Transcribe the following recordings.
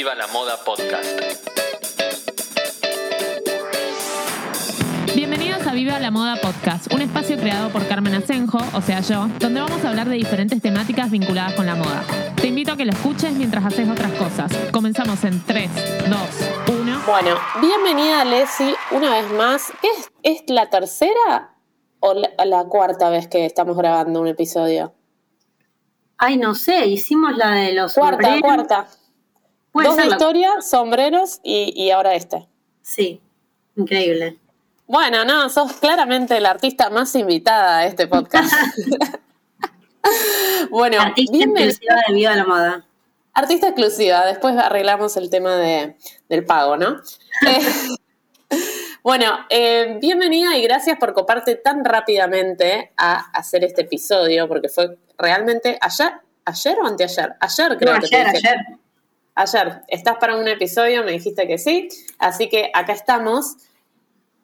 Viva la Moda Podcast. Bienvenidos a Viva la Moda Podcast, un espacio creado por Carmen Asenjo, o sea yo, donde vamos a hablar de diferentes temáticas vinculadas con la moda. Te invito a que lo escuches mientras haces otras cosas. Comenzamos en 3, 2, 1. Bueno, bienvenida Leslie una vez más. ¿Es, es la tercera o la, la cuarta vez que estamos grabando un episodio? Ay, no sé, hicimos la de los Cuarta, sombreros. cuarta. Puede Dos de historia, sombreros y, y ahora este. Sí, increíble. Bueno, no, sos claramente la artista más invitada a este podcast. bueno, Artista bienvenida. exclusiva de Viva la Moda. Artista exclusiva, después arreglamos el tema de, del pago, ¿no? Eh, bueno, eh, bienvenida y gracias por coparte tan rápidamente a hacer este episodio, porque fue realmente ayer, ayer o anteayer, ayer creo No, que te ayer, dije. ayer. Ayer, estás para un episodio, me dijiste que sí, así que acá estamos.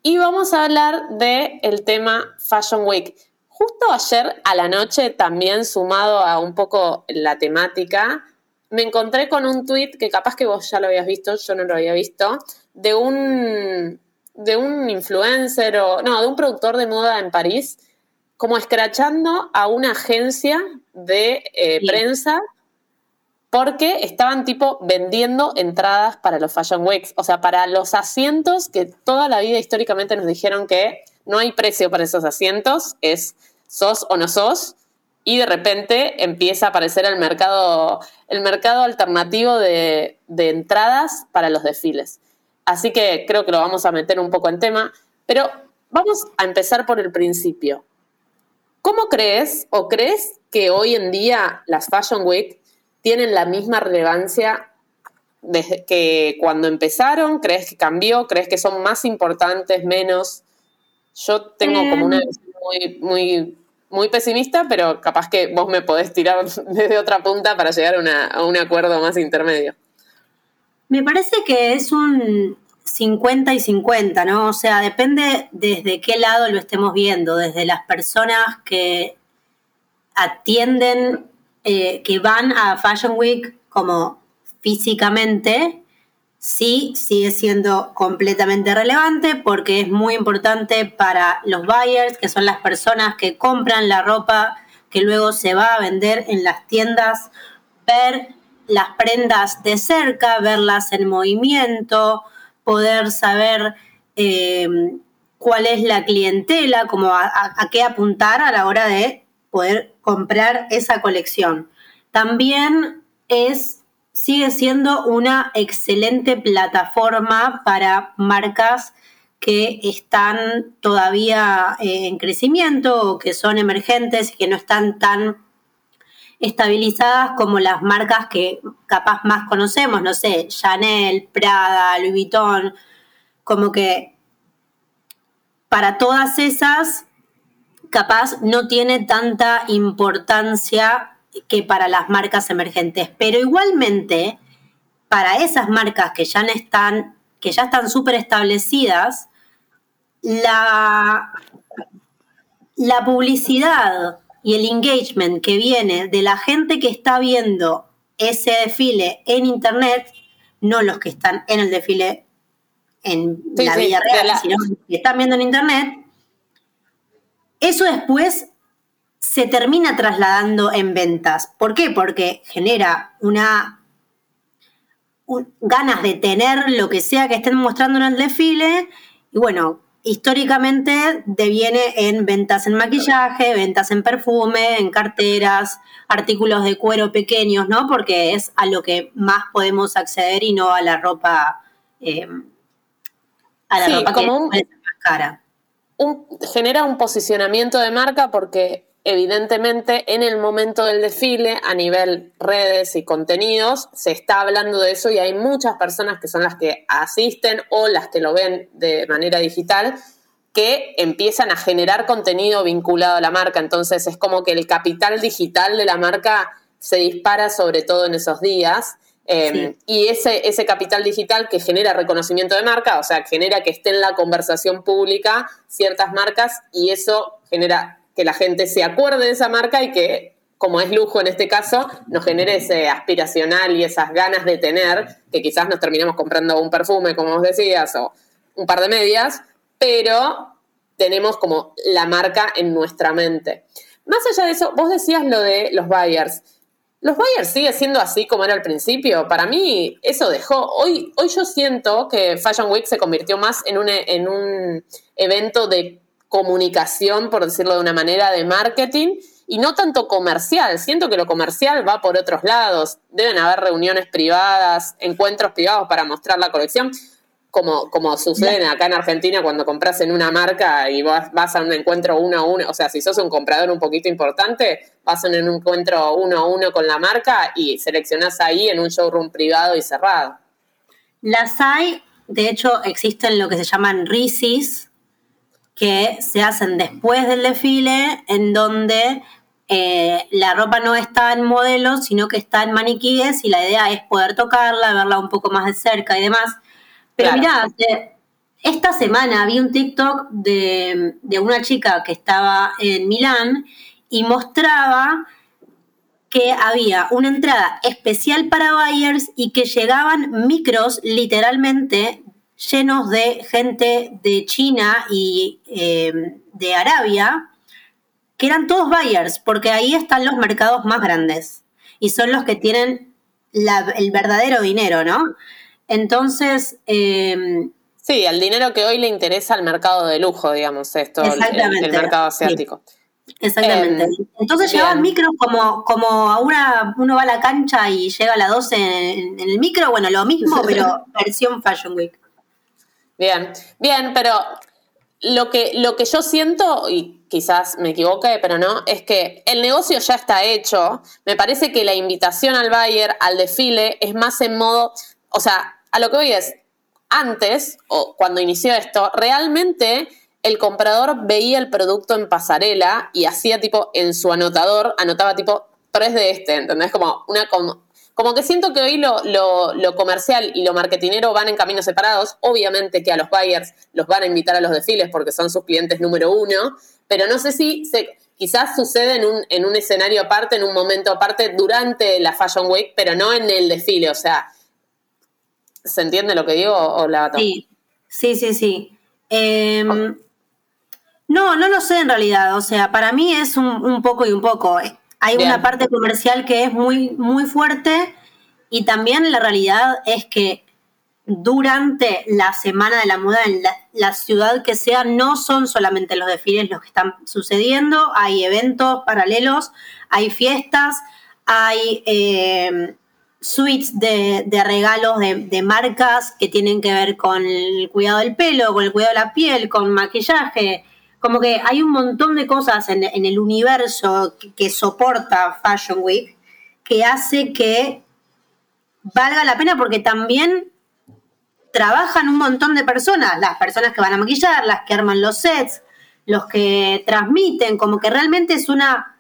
Y vamos a hablar del el tema Fashion Week. Justo ayer a la noche, también sumado a un poco la temática, me encontré con un tweet que capaz que vos ya lo habías visto, yo no lo había visto, de un, de un influencer o, no, de un productor de moda en París, como escrachando a una agencia de eh, Sí. prensa porque estaban tipo vendiendo entradas para los Fashion Weeks, o sea, para los asientos que toda la vida históricamente nos dijeron que no hay precio para esos asientos, es sos o no sos, y de repente empieza a aparecer el mercado, el mercado alternativo de, entradas para los desfiles. Así que creo que lo vamos a meter un poco en tema, pero vamos a empezar por el principio. ¿Cómo crees o crees que hoy en día las Fashion Week tienen la misma relevancia desde que cuando empezaron? ¿Crees que cambió? ¿Crees que son más importantes, menos? Yo tengo como una Em. visión muy, muy, muy pesimista, pero capaz que vos me podés tirar desde otra punta para llegar a, una- a un acuerdo más intermedio. Me parece que es un 50 y 50, ¿no? O sea, depende desde qué lado lo estemos viendo, desde las personas que atienden, eh, que van a Fashion Week como físicamente, sí sigue siendo completamente relevante porque es muy importante para los buyers, que son las personas que compran la ropa que luego se va a vender en las tiendas, ver las prendas de cerca, verlas en movimiento, poder saber eh, cuál es la clientela, como a, qué apuntar a la hora de poder comprar esa colección. También es, sigue siendo una excelente plataforma para marcas que están todavía eh, en crecimiento o que son emergentes y que no están tan estabilizadas como las marcas que capaz más conocemos, no sé, Chanel, Prada, Louis Vuitton, como que para todas esas capaz no tiene tanta importancia que para las marcas emergentes, pero igualmente para esas marcas que ya están que ya están súper establecidas, la, la publicidad y el engagement que viene de la gente que está viendo ese desfile en internet, no los que están en el desfile en Sí, la sí, vida real, la- sino los que están viendo en internet, eso después se termina trasladando en ventas. ¿Por qué? Porque genera una un- ganas de tener lo que sea que estén mostrando en el desfile y bueno, históricamente deviene en ventas en maquillaje, ventas en perfume, en carteras, artículos de cuero pequeños, ¿no? Porque es a lo que más podemos acceder y no a la ropa, eh, a la Sí, ropa que un- ser más cara. Genera un posicionamiento de marca porque evidentemente en el momento del desfile, a nivel redes y contenidos, se está hablando de eso y hay muchas personas que son las que asisten o las que lo ven de manera digital que empiezan a generar contenido vinculado a la marca. Entonces es como que el capital digital de la marca se dispara sobre todo en esos días. Eh, Y ese, ese capital digital que genera reconocimiento de marca, o sea, genera que esté en la conversación pública ciertas marcas y eso genera que la gente se acuerde de esa marca y que como es lujo en este caso, nos genere ese aspiracional y esas ganas de tener, que quizás nos terminamos comprando un perfume, como vos decías, o un par de medias, pero tenemos como la marca en nuestra mente. Más allá de eso, vos decías lo de los buyers. ¿Los buyers sigue siendo así como era al principio? Para mí eso dejó. Hoy, hoy yo siento que Fashion Week se convirtió más en un, en un evento de comunicación, por decirlo de una manera, de marketing y no tanto comercial. Siento que lo comercial va por otros lados. Deben haber reuniones privadas, encuentros privados para mostrar la colección, como, como sucede acá en Argentina cuando compras en una marca y vas, vas a un encuentro uno a uno. O sea, si sos un comprador un poquito importante, vas a un encuentro uno a uno con la marca y seleccionás ahí en un showroom privado y cerrado. Las hay, de hecho, existen lo que se llaman RISIS, que se hacen después del desfile, en donde eh, la ropa no está en modelos, sino que está en maniquíes y la idea es poder tocarla, verla un poco más de cerca y demás. Pero mirá, esta semana vi un TikTok de, una chica que estaba en Milán y mostraba que había una entrada especial para buyers y que llegaban micros literalmente llenos de gente de China y eh, de Arabia que eran todos buyers, porque ahí están los mercados más grandes y son los que tienen el verdadero dinero, ¿no? Entonces... Em, sí, el dinero que hoy le interesa al mercado de lujo, digamos, esto, el, el, mercado asiático. Exactamente. Em, Entonces llevaban micros como, como a una, uno va a la cancha y llega a las 12 en, en el micro, bueno, lo mismo, pero versión Fashion Week. Bien, bien, pero lo que, lo que yo siento, y quizás me equivoque, pero no, es que el negocio ya está hecho. Me parece que la invitación al buyer, al desfile, es más en modo, o sea, a lo que hoy es, antes, o cuando inició esto, realmente el comprador veía el producto en pasarela y hacía tipo en su anotador, anotaba tipo tres de este, ¿entendés? Como una, como que siento que hoy lo, lo, comercial y lo marketinero van en caminos separados. Obviamente que a los buyers los van a invitar a los desfiles porque son sus clientes número uno, pero no sé si quizás sucede en un, en un escenario aparte, en un momento aparte, durante la Fashion Week, pero no en el desfile. O sea, ¿se entiende lo que digo o la Sí, sí, sí, sí. Em, no, no lo sé en realidad. O sea, para mí es un, un poco y un poco. Hay una parte comercial que es muy, muy fuerte y también la realidad es que durante la semana de la moda en la, ciudad que sea, no son solamente los desfiles los que están sucediendo, hay eventos paralelos, hay fiestas, hay eh, suites de, regalos de, de, marcas que tienen que ver con el cuidado del pelo, con el cuidado de la piel, con maquillaje, como que hay un montón de cosas en, el universo que, soporta Fashion Week que hace que valga la pena porque también trabajan un montón de personas, las personas que van a maquillar, las que arman los sets, los que transmiten, como que realmente es una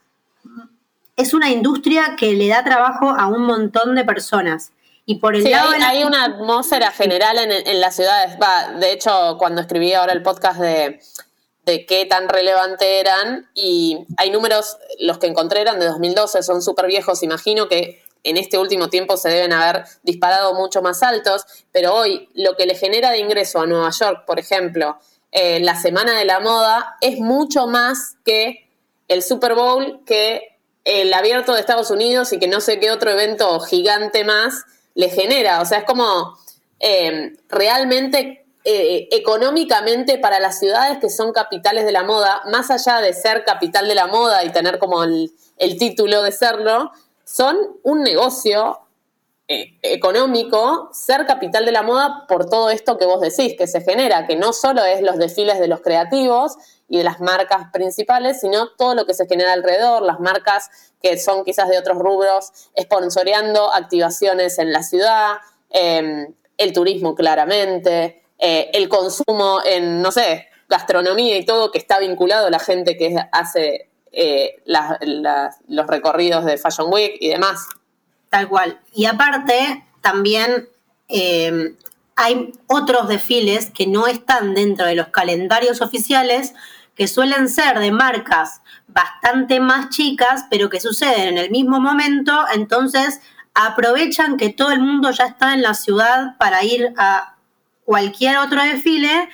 es una industria que le da trabajo a un montón de personas. Y por el lado hay, una atmósfera general en, en las ciudades. Va, de hecho, cuando escribí ahora el podcast de, de qué tan relevante eran y hay números, los que encontré eran de 2012, son súper viejos, imagino que en este último tiempo se deben haber disparado mucho más altos, pero hoy lo que le genera de ingreso a Nueva York, por ejemplo, eh, la Semana de la Moda, es mucho más que el Super Bowl, que el abierto de Estados Unidos y que no sé qué otro evento gigante más le genera. O sea, es como eh, realmente eh, económicamente para las ciudades que son capitales de la moda, más allá de ser capital de la moda y tener como el, título de serlo, son un negocio eh, económico ser capital de la moda por todo esto que vos decís, que se genera, que no solo es los desfiles de los creativos y de las marcas principales, sino todo lo que se genera alrededor, las marcas que son quizás de otros rubros, sponsoreando activaciones en la ciudad, em, el turismo claramente, eh, el consumo en, no sé, gastronomía y todo que está vinculado a la gente que hace eh, los recorridos de Fashion Week y demás. Tal cual. Y aparte, también eh, hay otros desfiles que no están dentro de los calendarios oficiales, que suelen ser de marcas bastante más chicas, pero que suceden en el mismo momento, entonces aprovechan que todo el mundo ya está en la ciudad para ir a cualquier otro desfile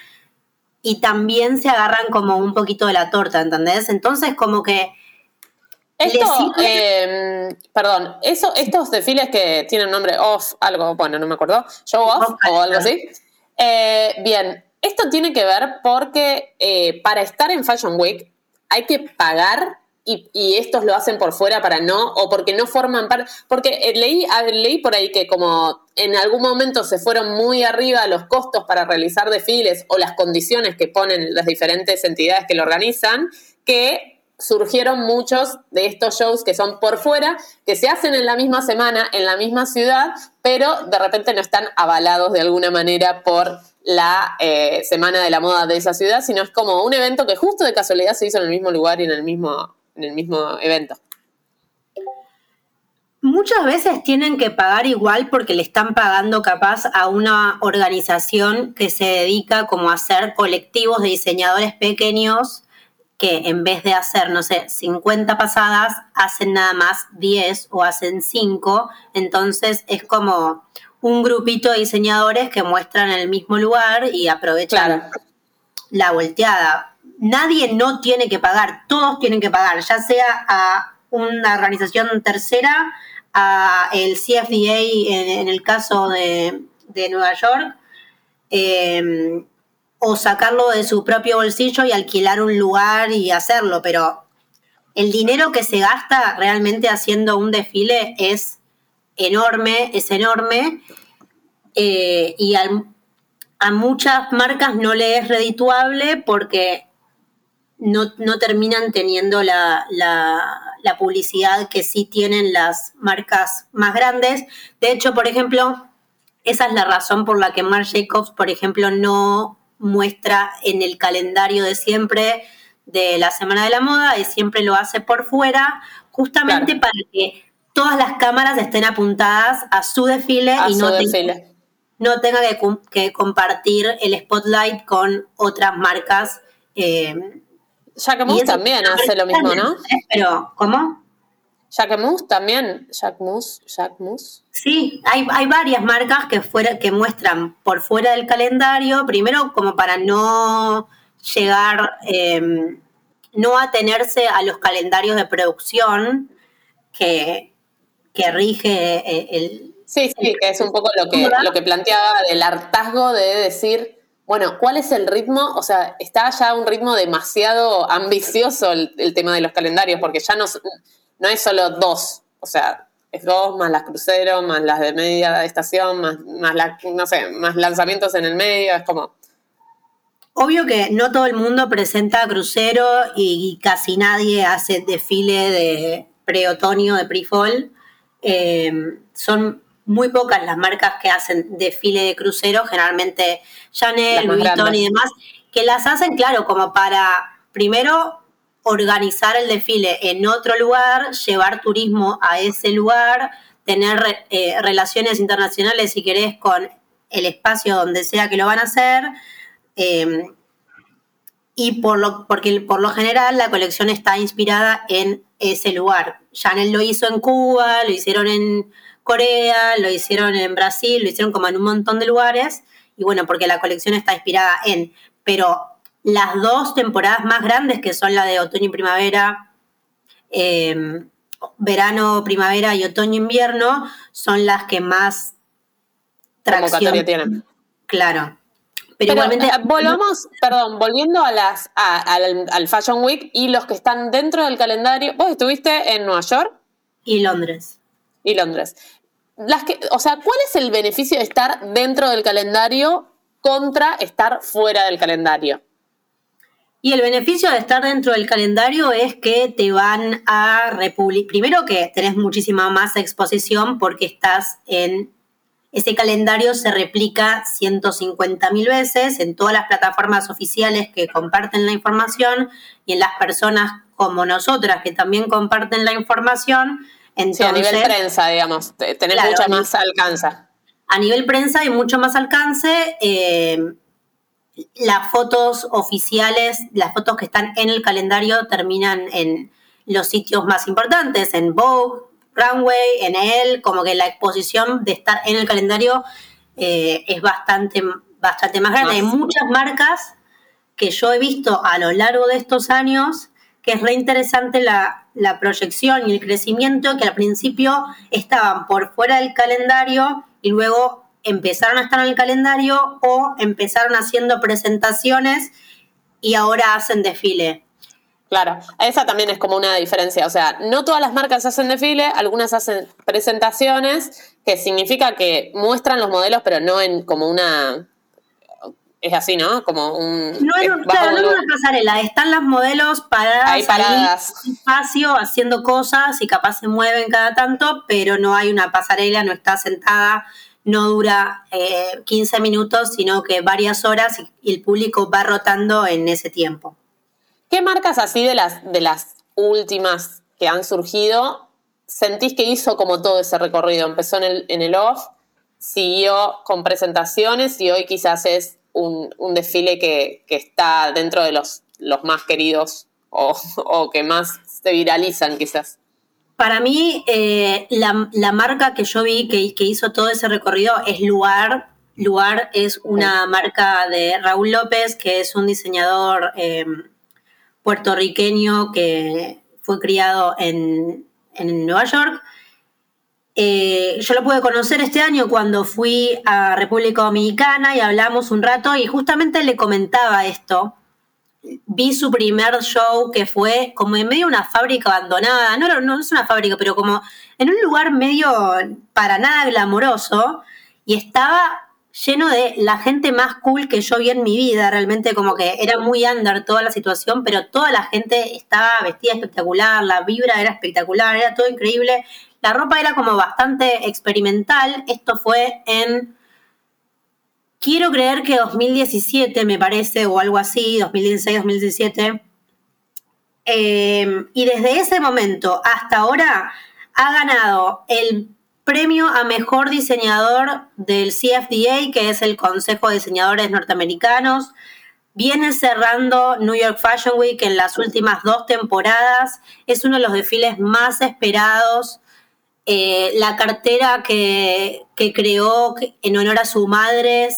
y también se agarran como un poquito de la torta, ¿entendés? Entonces como que... Esto, eh, perdón, eso, estos desfiles que tienen nombre off, algo, bueno, no me acuerdo, show off o algo así. Eh, bien, esto tiene que ver porque eh, para estar en Fashion Week hay que pagar y, estos lo hacen por fuera para no, o porque no forman parte, porque eh, leí, leí por ahí que como en algún momento se fueron muy arriba los costos para realizar desfiles o las condiciones que ponen las diferentes entidades que lo organizan, que surgieron muchos de estos shows que son por fuera, que se hacen en la misma semana, en la misma ciudad, pero de repente no están avalados de alguna manera por la eh, Semana de la Moda de esa ciudad, sino es como un evento que justo de casualidad se hizo en el mismo lugar y en el mismo en el mismo evento. Muchas veces tienen que pagar igual porque le están pagando capaz a una organización que se dedica como a hacer colectivos de diseñadores pequeños que en vez de hacer, no sé, 50 pasadas, hacen nada más 10 o hacen 5. Entonces es como un grupito de diseñadores que muestran el mismo lugar y aprovechan la volteada. Nadie no tiene que pagar, todos tienen que pagar, ya sea a una organización tercera, a el CFDA en, el caso de, Nueva York, em, o sacarlo de su propio bolsillo y alquilar un lugar y hacerlo, pero el dinero que se gasta realmente haciendo un desfile es enorme, es enorme, eh, y a muchas marcas no le es redituable porque no, terminan teniendo la, publicidad que sí tienen las marcas más grandes. De hecho, por ejemplo, esa es la razón por la que Marc Jacobs, por ejemplo, no muestra en el calendario de siempre de la Semana de la Moda y siempre lo hace por fuera, justamente para que todas las cámaras estén apuntadas a su desfile y no, Tenga, no tenga que, compartir el spotlight con otras marcas eh, también hace lo mismo, ¿no? Pero, ¿cómo? Jacquemus también, Jacquemus, Jacquemus. Sí, hay, hay varias marcas que, fuera, que muestran por fuera del calendario, primero como para no llegar, em, no atenerse a los calendarios de producción que, que rige eh, el... Sí, sí, que es un poco lo que, lo que planteaba del hartazgo de decir bueno, ¿cuál es el ritmo? O sea, está ya un ritmo demasiado ambicioso el, tema de los calendarios, porque ya no, no es solo dos, o sea, es dos más las cruceros, más las de media estación, más, más no sé, más lanzamientos en el medio, es como... Obvio que no todo el mundo presenta crucero y, casi nadie hace desfile de pre-otoño, de pre-fall. Eh, son muy pocas las marcas que hacen desfile de crucero, generalmente Chanel, Louis Vuitton y demás, que las hacen, claro, como para primero organizar el desfile en otro lugar, llevar turismo a ese lugar, tener eh, relaciones internacionales, si querés, con el espacio donde sea que lo van a hacer. Em, y por lo, porque por lo general la colección está inspirada en ese lugar. Chanel lo hizo en Cuba, lo hicieron en Corea, lo hicieron en Brasil, lo hicieron como en un montón de lugares. Y bueno, porque la colección está inspirada en. Pero las dos temporadas más grandes, que son la de otoño y primavera, em, verano, primavera y otoño-invierno, son las que más tracción tienen. Claro. Pero, igualmente. Eh, volvamos, perdón, volviendo a las, al, al Fashion Week y los que están dentro del calendario. ¿Vos estuviste en Nueva York? Y Londres y Londres. Las que, o sea, ¿cuál es el beneficio de estar dentro del calendario contra estar fuera del calendario? Y el beneficio de estar dentro del calendario es que te van a republicar. Primero que tenés muchísima más exposición porque estás en. Ese calendario se replica 150 mil veces en todas las plataformas oficiales que comparten la información y en las personas como nosotras que también comparten la información sí, a nivel prensa, digamos, tener mucho más alcance. A nivel prensa hay mucho más alcance. Eh, las fotos oficiales, las fotos que están en el calendario terminan en los sitios más importantes, en Vogue, Runway, en él, como que la exposición de estar en el calendario eh, es bastante, bastante más grande. Hay muchas marcas que yo he visto a lo largo de estos años que es re interesante la, la proyección y el crecimiento que al principio estaban por fuera del calendario y luego empezaron a estar en el calendario o empezaron haciendo presentaciones y ahora hacen desfile. Claro, esa también es como una diferencia. O sea, no todas las marcas hacen desfile, algunas hacen presentaciones, que significa que muestran los modelos, pero no en como una. Es así, ¿no? Como un. No en, una pasarela, están las modelos paradas, hay paradas. Ahí, espacio haciendo cosas y capaz se mueven cada tanto, pero no hay una pasarela, no está sentada no dura 15 eh, minutos, sino que varias horas y, el público va rotando en ese tiempo. ¿Qué marcas así de las, de las últimas que han surgido sentís que hizo como todo ese recorrido? Empezó en el, en el off, siguió con presentaciones y hoy quizás es un, desfile que, está dentro de los, los más queridos o, o que más se viralizan quizás. Para mí, eh, la, marca que yo vi que, hizo todo ese recorrido es Luar. Luar es una marca de Raúl López, que es un diseñador em, puertorriqueño que fue criado en, Nueva York. Eh, yo lo pude conocer este año cuando fui a República Dominicana y hablamos un rato y justamente le comentaba esto, vi su primer show que fue como en medio de una fábrica abandonada, no, no es una fábrica, pero como en un lugar medio para nada glamoroso y estaba lleno de la gente más cool que yo vi en mi vida, realmente como que era muy under toda la situación, pero toda la gente estaba vestida espectacular, la vibra era espectacular, era todo increíble, la ropa era como bastante experimental, esto fue en Quiero creer que 2017, me parece, o algo así, 2016, 2017. Eh, y desde ese momento hasta ahora ha ganado el premio a mejor diseñador del CFDA, que es el Consejo de Diseñadores Norteamericanos. Viene cerrando New York Fashion Week en las últimas dos temporadas. Es uno de los desfiles más esperados. Eh, la cartera que, que creó en honor a su madre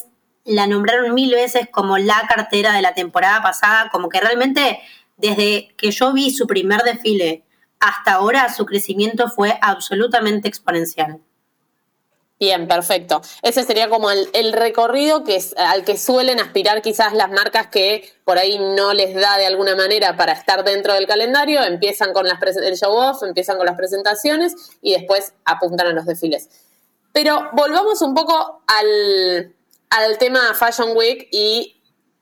la nombraron mil veces como la cartera de la temporada pasada, como que realmente desde que yo vi su primer desfile hasta ahora su crecimiento fue absolutamente exponencial. Bien, perfecto. Ese sería como el, recorrido que es, al que suelen aspirar quizás las marcas que por ahí no les da de alguna manera para estar dentro del calendario. Empiezan con las el show off, empiezan con las presentaciones y después apuntan a los desfiles. Pero volvamos un poco al, al tema Fashion Week y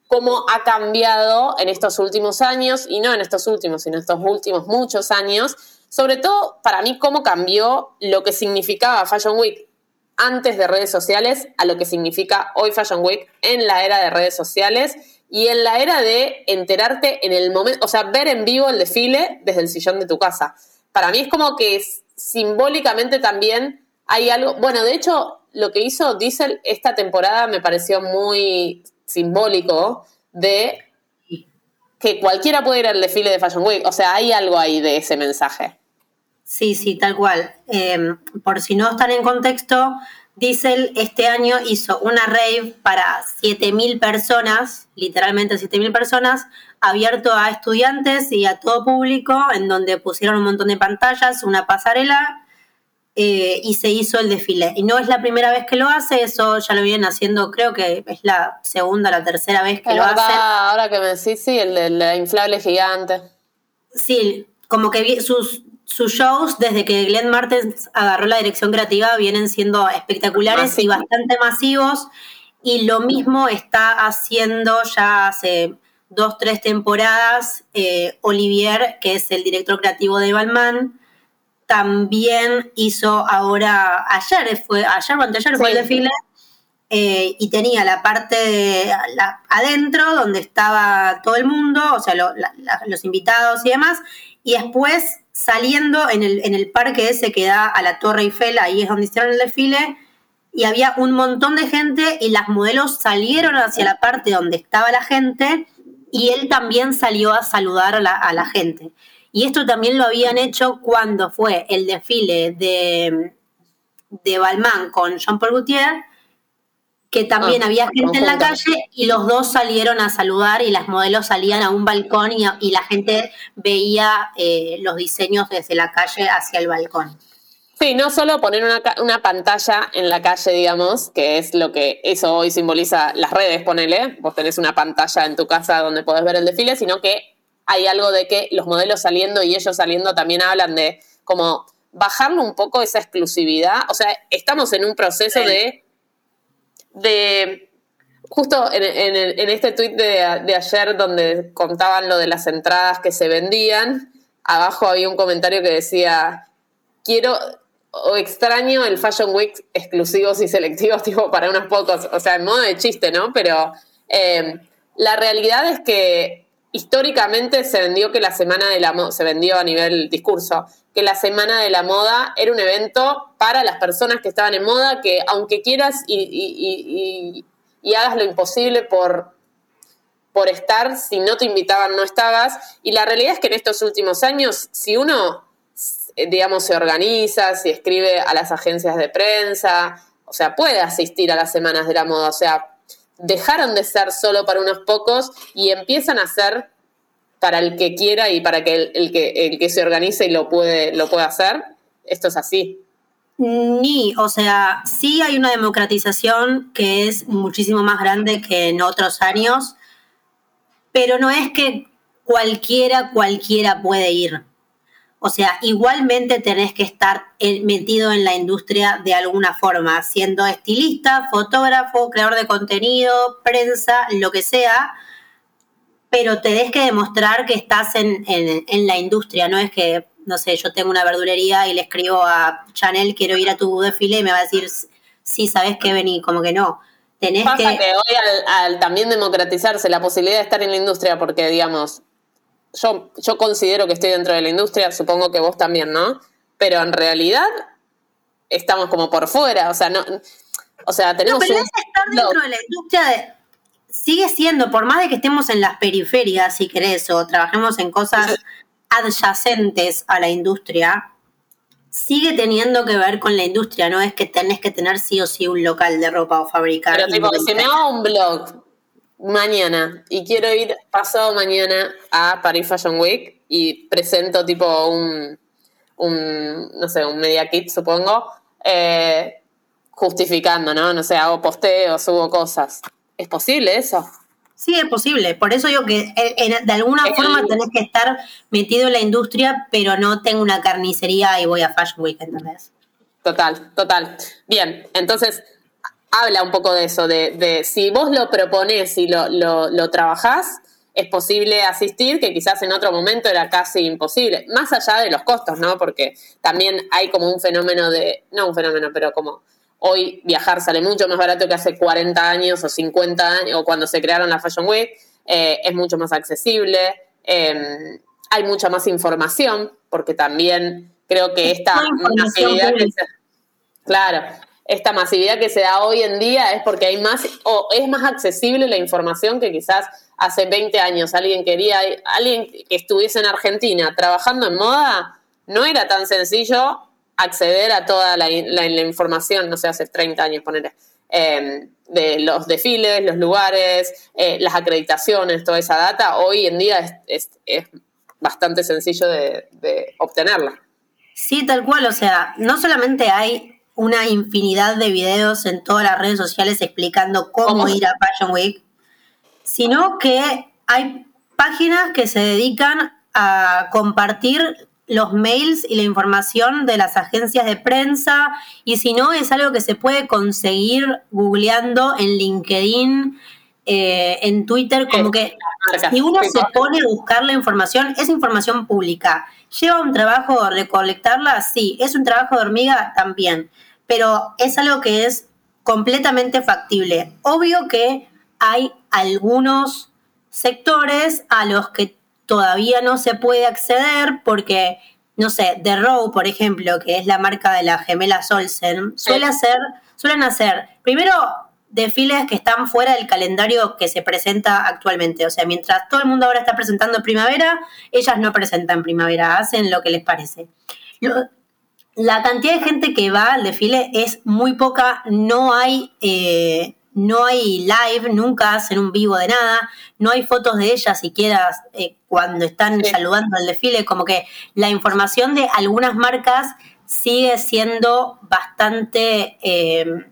cómo ha cambiado en estos últimos años, y no en estos últimos, sino estos últimos muchos años, sobre todo para mí cómo cambió lo que significaba Fashion Week antes de redes sociales a lo que significa hoy Fashion Week en la era de redes sociales y en la era de enterarte en el momento, o sea, ver en vivo el desfile desde el sillón de tu casa. Para mí es como que simbólicamente también hay algo, bueno, de hecho, lo que hizo Diesel esta temporada me pareció muy simbólico de que cualquiera puede ir al desfile de Fashion Week. O sea, hay algo ahí de ese mensaje. Sí, sí, tal cual. Em, por si no están en contexto, Diesel este año hizo una rave para 7.000 personas, literalmente 7.000 personas, abierto a estudiantes y a todo público, en donde pusieron un montón de pantallas, una pasarela eh, y se hizo el desfile. Y no es la primera vez que lo hace, eso ya lo vienen haciendo, creo que es la segunda o la tercera vez que lo hace. Ahora que me decís, sí, el inflable gigante. Sí, como que sus, sus shows, desde que Glenn Martens agarró la dirección creativa, vienen siendo espectaculares y bastante masivos. Y lo mismo está haciendo ya hace dos, tres temporadas eh, Olivier, que es el director creativo de Balmain también hizo ahora, ayer fue, ayer o anteayer fue el desfile, eh, y tenía la parte adentro donde estaba todo el mundo, o sea, los invitados y demás, y después saliendo en el, en el parque ese que da a la Torre Eiffel, ahí es donde hicieron el desfile, y había un montón de gente y las modelos salieron hacia la parte donde estaba la gente y él también salió a saludar a la, a la gente. Y esto también lo habían hecho cuando fue el desfile de, de Balmain con Jean-Paul Gaultier, que también Ah, había gente en la calle y los dos salieron a saludar y las modelos salían a un balcón y, y la gente veía eh, los diseños desde la calle hacia el balcón. Sí, no solo poner una, una pantalla en la calle, digamos, que es lo que eso hoy simboliza las redes, ponele. Vos tenés una pantalla en tu casa donde podés ver el desfile, sino que hay algo de que los modelos saliendo y ellos saliendo también hablan de como bajarle un poco esa exclusividad. O sea, estamos en un proceso Sí. de. de justo en, en- en este tuit de, de ayer donde contaban lo de las entradas que se vendían, abajo había un comentario que decía quiero o extraño el Fashion Week exclusivos y selectivos, tipo para unos pocos, o sea, en modo de chiste, ¿no? Pero eh, la realidad es que históricamente se vendió que la Semana de la Moda, se vendió a nivel discurso, que la Semana de la Moda era un evento para las personas que estaban en moda, que aunque quieras y, hagas lo imposible por, por estar, si no te invitaban no estabas, y la realidad es que en estos últimos años, si uno eh, digamos, se organiza, si escribe a las agencias de prensa, o sea, puede asistir a las semanas de la moda, o sea, dejaron de ser solo para unos pocos y empiezan a ser para el que quiera y para que el, que, se organice y lo lo puede hacer. Esto es así. Ni, o sea, sí hay una democratización que es muchísimo más grande que en otros años, pero no es que cualquiera, cualquiera puede ir. O sea, igualmente tenés que estar en- metido en la industria de alguna forma, siendo estilista, fotógrafo, creador de contenido, prensa, lo que sea, pero tenés que demostrar que estás en, en- en la industria, no es que, no sé, yo tengo una verdulería y le escribo a Chanel, quiero ir a tu desfile y me va a decir, sí, ¿sabes qué? Vení, como que no. Tenés Pasa que... que hoy al, al también democratizarse la posibilidad de estar en la industria, porque digamos, yo, yo considero que estoy dentro de la industria, supongo que vos también, ¿no? Pero en realidad estamos como por fuera, o sea, no, o sea, No, tenemos pero un es estar dentro de la industria de- sigue siendo, por más de que estemos en las periferias, si querés, o trabajemos en cosas adyacentes a la industria, sigue teniendo que ver con la industria, no es que tenés que tener sí o sí un local de ropa o fabricar. Pero tipo, si me hago un blog mañana y quiero ir pasado mañana a Paris Fashion Week y presento tipo un, un no sé, un media kit, supongo, eh, justificando, ¿no? No sé, hago posteo, subo cosas. ¿Es posible eso? Sí, es posible. Por eso digo que eh, en- de alguna Es forma el- tenés que estar metido en la industria, pero no tengo una carnicería y voy a Fashion Week, ¿entendés? Total, total. Bien, entonces habla un poco de eso, de, de si vos lo proponés y lo, lo, lo trabajás, es posible asistir, que quizás en otro momento era casi imposible, más allá de los costos, ¿no? Porque también hay como un fenómeno de, no un fenómeno, pero como hoy viajar sale mucho más barato que hace 40 años o 50 años, o cuando se crearon la Fashion Week, eh, es mucho más accesible, eh, hay mucha más información, porque también creo que esta masividad que se- Claro, esta masividad que se da hoy en día es porque hay más, o es más accesible la información que quizás hace 20 años alguien quería, alguien que estuviese en Argentina trabajando en moda, no era tan sencillo acceder a toda la, información, no sé, hace 30 años, poner de los desfiles, los lugares, eh, las acreditaciones, toda esa data, hoy en día es, es- bastante sencillo de obtenerla. Sí, tal cual. O sea, no solamente hay una infinidad de videos en todas las redes sociales explicando cómo ¿Cómo? ir a Fashion Week, sino que hay páginas que se dedican a compartir los mails y la información de las agencias de prensa y si no es algo que se puede conseguir googleando en LinkedIn, eh, en Twitter, como que si uno se pone a buscar la información, es información pública. ¿Lleva un trabajo recolectarla? Sí. ¿Es un trabajo de hormiga? También. Pero es algo que es completamente factible. Obvio que hay algunos sectores a los que todavía no se puede acceder porque no sé, The Row, por ejemplo, que es la marca de la gemela Olsen, suele hacer, suelen hacer, primero, desfiles que están fuera del calendario que se presenta actualmente. O sea, mientras todo el mundo ahora está presentando primavera, ellas no presentan primavera, hacen lo que les parece. la cantidad de gente que va al desfile es muy poca, no hay, eh, no hay live, nunca hacen un vivo de nada, no hay fotos de ellas siquiera eh, cuando están saludando al desfile, como que la información de algunas marcas sigue siendo bastante... Eh,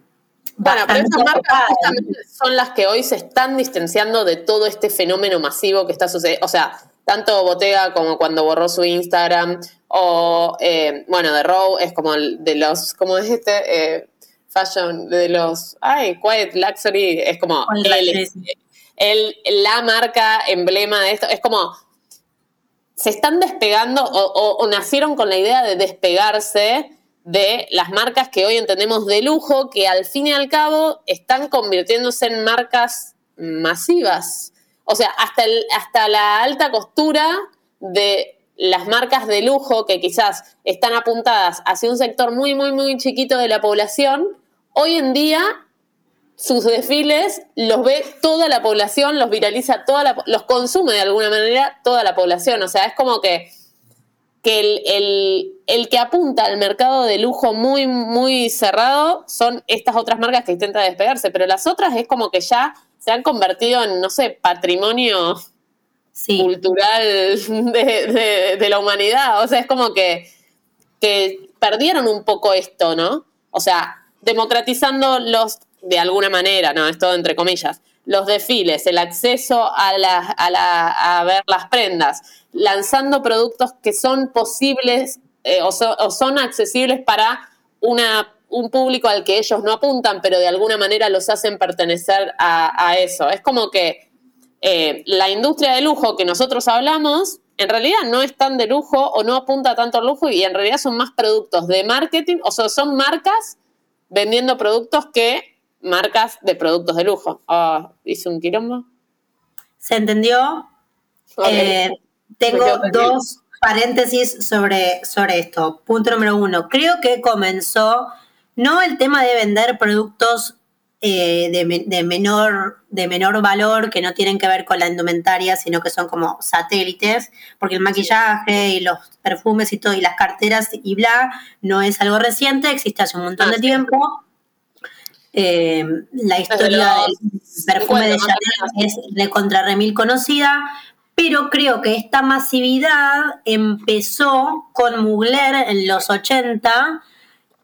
bueno, pero esas marcas justamente son las que hoy se están distanciando de todo este fenómeno masivo que está sucediendo. O sea, tanto Bottega como cuando borró su Instagram, o eh, bueno, The Row es como el de los, ¿cómo es este? Eh, fashion, de los, ay, Quiet Luxury, es como el, la marca emblema de esto, es como, se están despegando o nacieron con la idea de despegarse de las marcas que hoy entendemos de lujo, que al fin y al cabo están convirtiéndose en marcas masivas. O sea, hasta, hasta la alta costura de las marcas de lujo que quizás están apuntadas hacia un sector muy, muy, muy chiquito de la población, hoy en día sus desfiles los ve toda la población, los viraliza toda la, los consume de alguna manera toda la población. O sea, es como que que el, que apunta al mercado de lujo muy, muy cerrado son estas otras marcas que intentan despegarse, pero las otras es como que ya se han convertido en, no sé, patrimonio cultural de, la humanidad. O sea, es como que, que perdieron un poco esto, ¿no? O sea, democratizando los, de alguna manera, ¿no? Es todo entre comillas, los desfiles, el acceso a, a, a ver las prendas, lanzando productos que son posibles eh, o, son accesibles para una, un público al que ellos no apuntan, pero de alguna manera los hacen pertenecer a, eso. Es como que eh, la industria de lujo que nosotros hablamos, en realidad no es tan de lujo o no apunta tanto al lujo y en realidad son más productos de marketing, o sea, son marcas vendiendo productos que marcas de productos de lujo. Ah, ¿Hice un quilombo? ¿Se entendió? Eh, tengo dos paréntesis sobre, sobre esto. Punto número uno. Creo que comenzó no el tema de vender productos eh, de, menor, de menor valor que no tienen que ver con la indumentaria, sino que son como satélites, porque el maquillaje y los perfumes y todo, y las carteras y bla, no es algo reciente, existe hace un montón ah, de tiempo. Eh, la historia del perfume de Chanel es de contra remil conocida, pero creo que esta masividad empezó con Mugler en los 80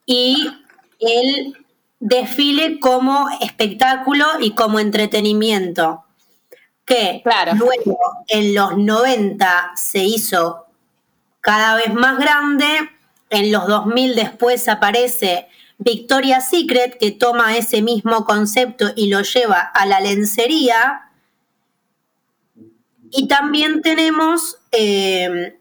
y el desfile como espectáculo y como entretenimiento. Que luego en los 90 se hizo cada vez más grande, en los 2000 después aparece Victoria's Secret, que toma ese mismo concepto y lo lleva a la lencería. Y también tenemos eh,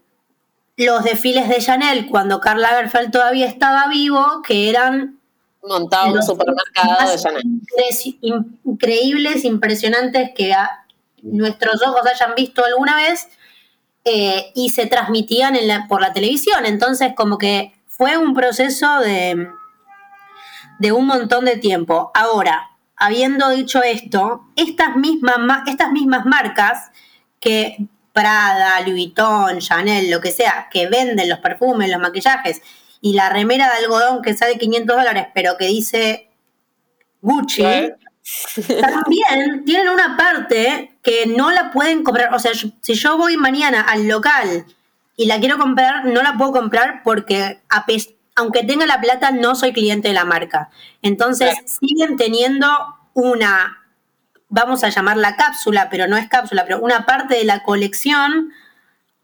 los desfiles de Chanel cuando Karl Lagerfeld todavía estaba vivo, que eran montado un supermercado de Chanel. Increíbles, impresionantes que nuestros ojos hayan visto alguna vez eh, y se transmitían por la televisión. Entonces, como que fue un proceso de, de un montón de tiempo. Ahora, habiendo dicho esto, estas mismas, estas mismas marcas que Prada, Louis Vuitton, Chanel, lo que sea, que venden los perfumes, los maquillajes y la remera de algodón que sale 500 dólares, pero que dice Gucci, también tienen una parte que no la pueden comprar. O sea, si yo voy mañana al local y la quiero comprar, no la puedo comprar porque a, aunque tenga la plata, no soy cliente de la marca. Entonces, siguen teniendo una, vamos a llamarla cápsula, pero no es cápsula, pero una parte de la colección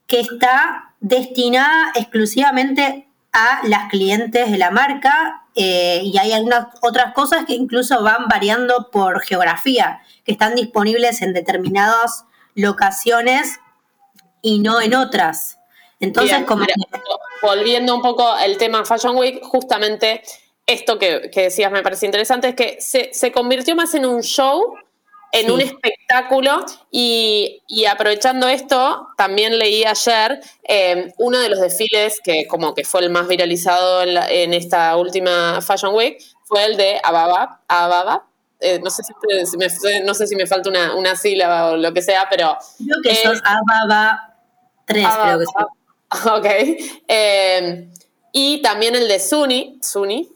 que está destinada exclusivamente a las clientes de la marca eh, y hay algunas otras cosas que incluso van variando por geografía, que están disponibles en determinadas locaciones y no en otras. Entonces, como... volviendo un poco al tema Fashion Week, justamente esto que, decías me parece interesante, es que se, convirtió más en un show en un espectáculo y, aprovechando esto, también leí ayer eh, uno de los desfiles que como que fue el más viralizado en, esta última Fashion Week, fue el de Ababa, Ababa. Eh, no, sé si me, no sé si me falta una, sílaba o lo que sea, pero... Creo que son Ababa 3, creo que sí. Ok. Eh, y también el de Suni, Suni.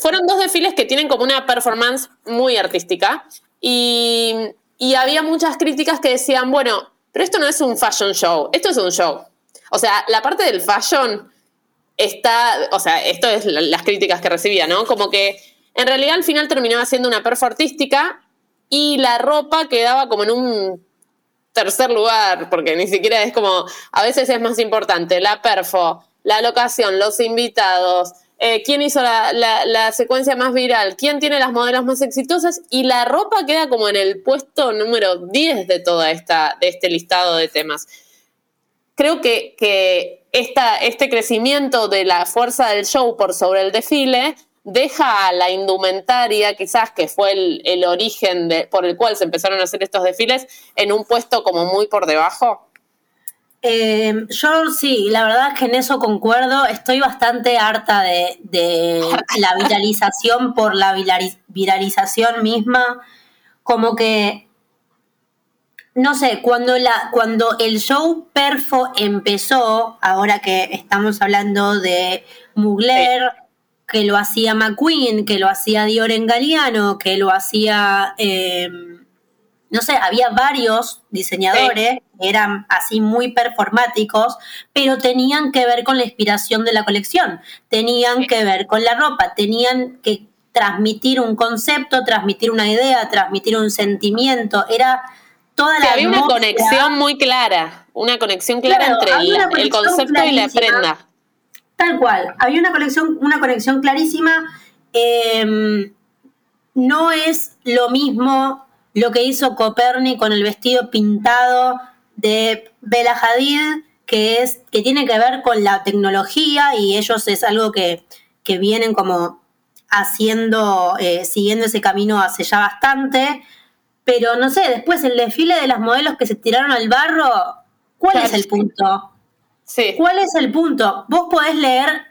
Fueron dos desfiles que tienen como una performance muy artística. Y, había muchas críticas que decían, bueno, pero esto no es un fashion show, esto es un show. O sea, la parte del fashion está, o sea, esto es las críticas que recibía, ¿no? Como que en realidad al final terminaba siendo una perfo artística y la ropa quedaba como en un tercer lugar, porque ni siquiera es como, a veces es más importante la perfo, la locación, los invitados, eh, quién hizo la, secuencia más viral, quién tiene las modelos más exitosas y la ropa queda como en el puesto número 10 de toda esta, de este listado de temas. Creo que, que este crecimiento de la fuerza del show por sobre el desfile deja a la indumentaria, quizás que fue el, origen de, por el cual se empezaron a hacer estos desfiles, en un puesto como muy por debajo. Eh, yo sí, la verdad es que en eso concuerdo. Estoy bastante harta de, la viralización por la viralización misma. Como que, no sé, cuando, la, cuando el show Perfo empezó, ahora que estamos hablando de Mugler, que lo hacía McQueen, que lo hacía Dior en Galeano, que lo hacía... Eh, no sé, había varios diseñadores que eran así muy performáticos, pero tenían que ver con la inspiración de la colección, tenían que ver con la ropa, tenían que transmitir un concepto, transmitir una idea, transmitir un sentimiento, era toda la... había una conexión muy clara, una conexión clara entre el, concepto y la prenda. Tal cual, había una conexión, una conexión clarísima. Em, no es lo mismo lo que hizo Coperni con el vestido pintado de Bella Hadid, que, es, que tiene que ver con la tecnología y ellos es algo que, vienen como haciendo, eh, siguiendo ese camino hace ya bastante. Pero no sé, después el desfile de las modelos que se tiraron al barro, ¿cuál es el punto? Sí. ¿Cuál es el punto? Vos podés leer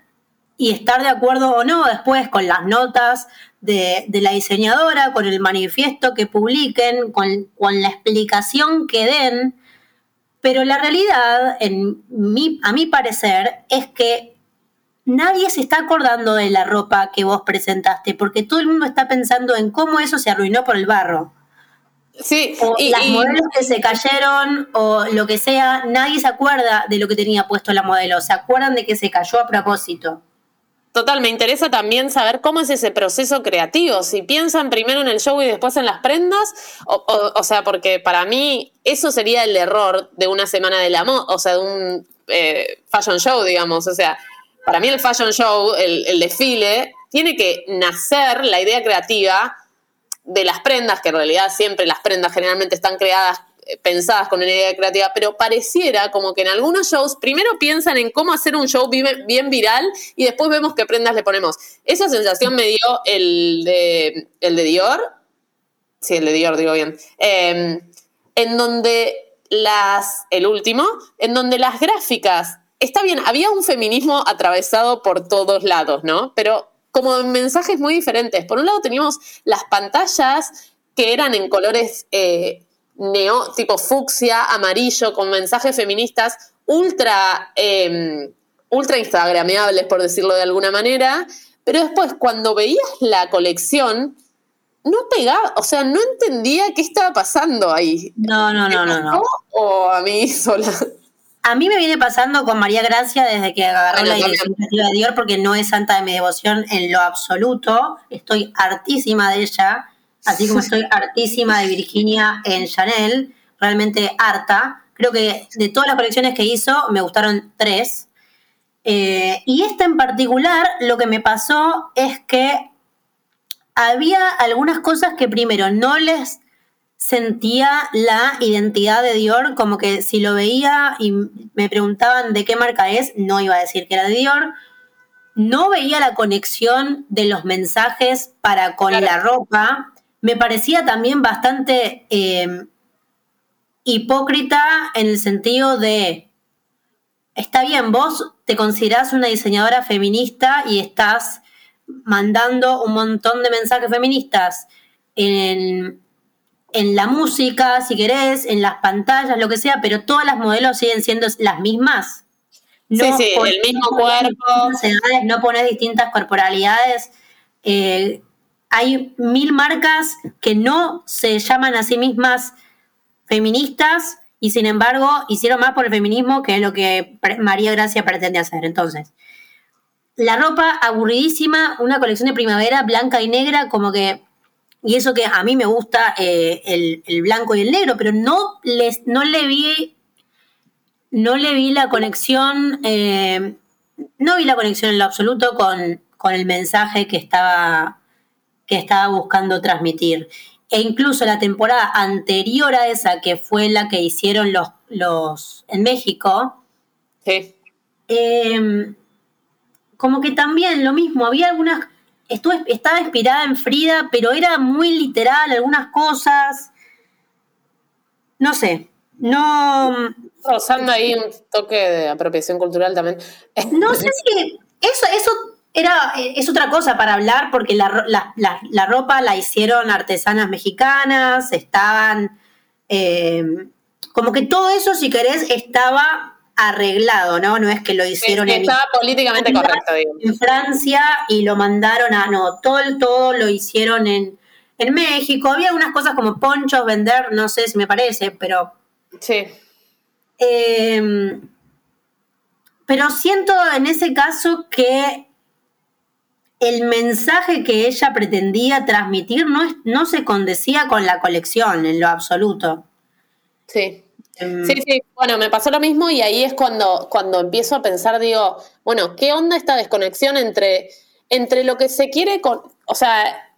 y estar de acuerdo o no después con las notas de, la diseñadora, con el manifiesto que publiquen, con, con, la explicación que den, pero la realidad, en mi, a mi parecer, es que nadie se está acordando de la ropa que vos presentaste, porque todo el mundo está pensando en cómo eso se arruinó por el barro. Sí, o las modelos que se cayeron o lo que sea, nadie se acuerda de lo que tenía puesto la modelo, se acuerdan de que se cayó a propósito. Total, me interesa también saber cómo es ese proceso creativo, si piensan primero en el show y después en las prendas, o, sea, porque para mí eso sería el error de una semana de la moda, o sea, de un eh, fashion show, digamos, o sea, para mí el fashion show, el, el desfile, tiene que nacer la idea creativa de las prendas, que en realidad siempre las prendas generalmente están creadas pensadas con una idea creativa, pero pareciera como que en algunos shows primero piensan en cómo hacer un show bien, viral y después vemos qué prendas le ponemos. Esa sensación me dio el de, el de Dior, sí, el de Dior, digo bien, em, en donde las, el último, en donde las gráficas, está bien, había un feminismo atravesado por todos lados, ¿no? Pero como mensajes muy diferentes. Por un lado teníamos las pantallas que eran en colores eh, neo, tipo fucsia, amarillo, con mensajes feministas ultra, eh, ultra instagrameables, por decirlo de alguna manera. Pero después, cuando veías la colección, no pegaba, o sea, no entendía qué estaba pasando ahí. No, no, no, no, no. O a mí sola. A mí me viene pasando con María Gracia desde que agarró la dirección de Dior, porque no es santa de mi devoción en lo absoluto. Estoy hartísima de ella así como estoy hartísima de Virginia en Chanel, realmente harta. Creo que de todas las colecciones que hizo, me gustaron tres. Eh, y esta en particular, lo que me pasó es que había algunas cosas que primero no les sentía la identidad de Dior, como que si lo veía y me preguntaban de qué marca es, no iba a decir que era de Dior. No veía la conexión de los mensajes para con la ropa me parecía también bastante eh, hipócrita en el sentido de, está bien, vos te considerás una diseñadora feminista y estás mandando un montón de mensajes feministas en, en la música, si querés, en las pantallas, lo que sea, pero todas las modelos siguen siendo las mismas. No sí, sí, el mismo cuerpo. no pones distintas corporalidades. Eh, hay mil marcas que no se llaman a sí mismas feministas y sin embargo hicieron más por el feminismo que lo que María Gracia pretende hacer. Entonces, la ropa aburridísima, una colección de primavera blanca y negra, como que y eso que a mí me gusta eh, el, blanco y el negro, pero no, les, no le vi no le vi la conexión, eh, no vi la conexión en lo absoluto con, con, el mensaje que estaba, que estaba buscando transmitir. E incluso la temporada anterior a esa, que fue la que hicieron los, los en México, sí. Eh, como que también lo mismo, había algunas estaba inspirada en Frida, pero era muy literal algunas cosas. No sé, no... Rozando ahí un toque de apropiación cultural también. No sé si eso, eso era, es otra cosa para hablar, porque la, la, ropa la hicieron artesanas mexicanas, estaban... Eh, como que todo eso, si querés, estaba arreglado, ¿no? No es que lo hicieron en estaba políticamente correcto, En Francia y lo mandaron a no, todo todo lo hicieron en, en México. Había unas cosas como ponchos vender, no sé si me parece, pero Sí. Em, pero siento en ese caso que el mensaje que ella pretendía transmitir no, no se condecía con la colección en lo absoluto. Sí. Em, sí, sí, bueno, me pasó lo mismo y ahí es cuando, cuando empiezo a pensar, digo, bueno, ¿qué onda esta desconexión entre, entre lo que se quiere con, o sea,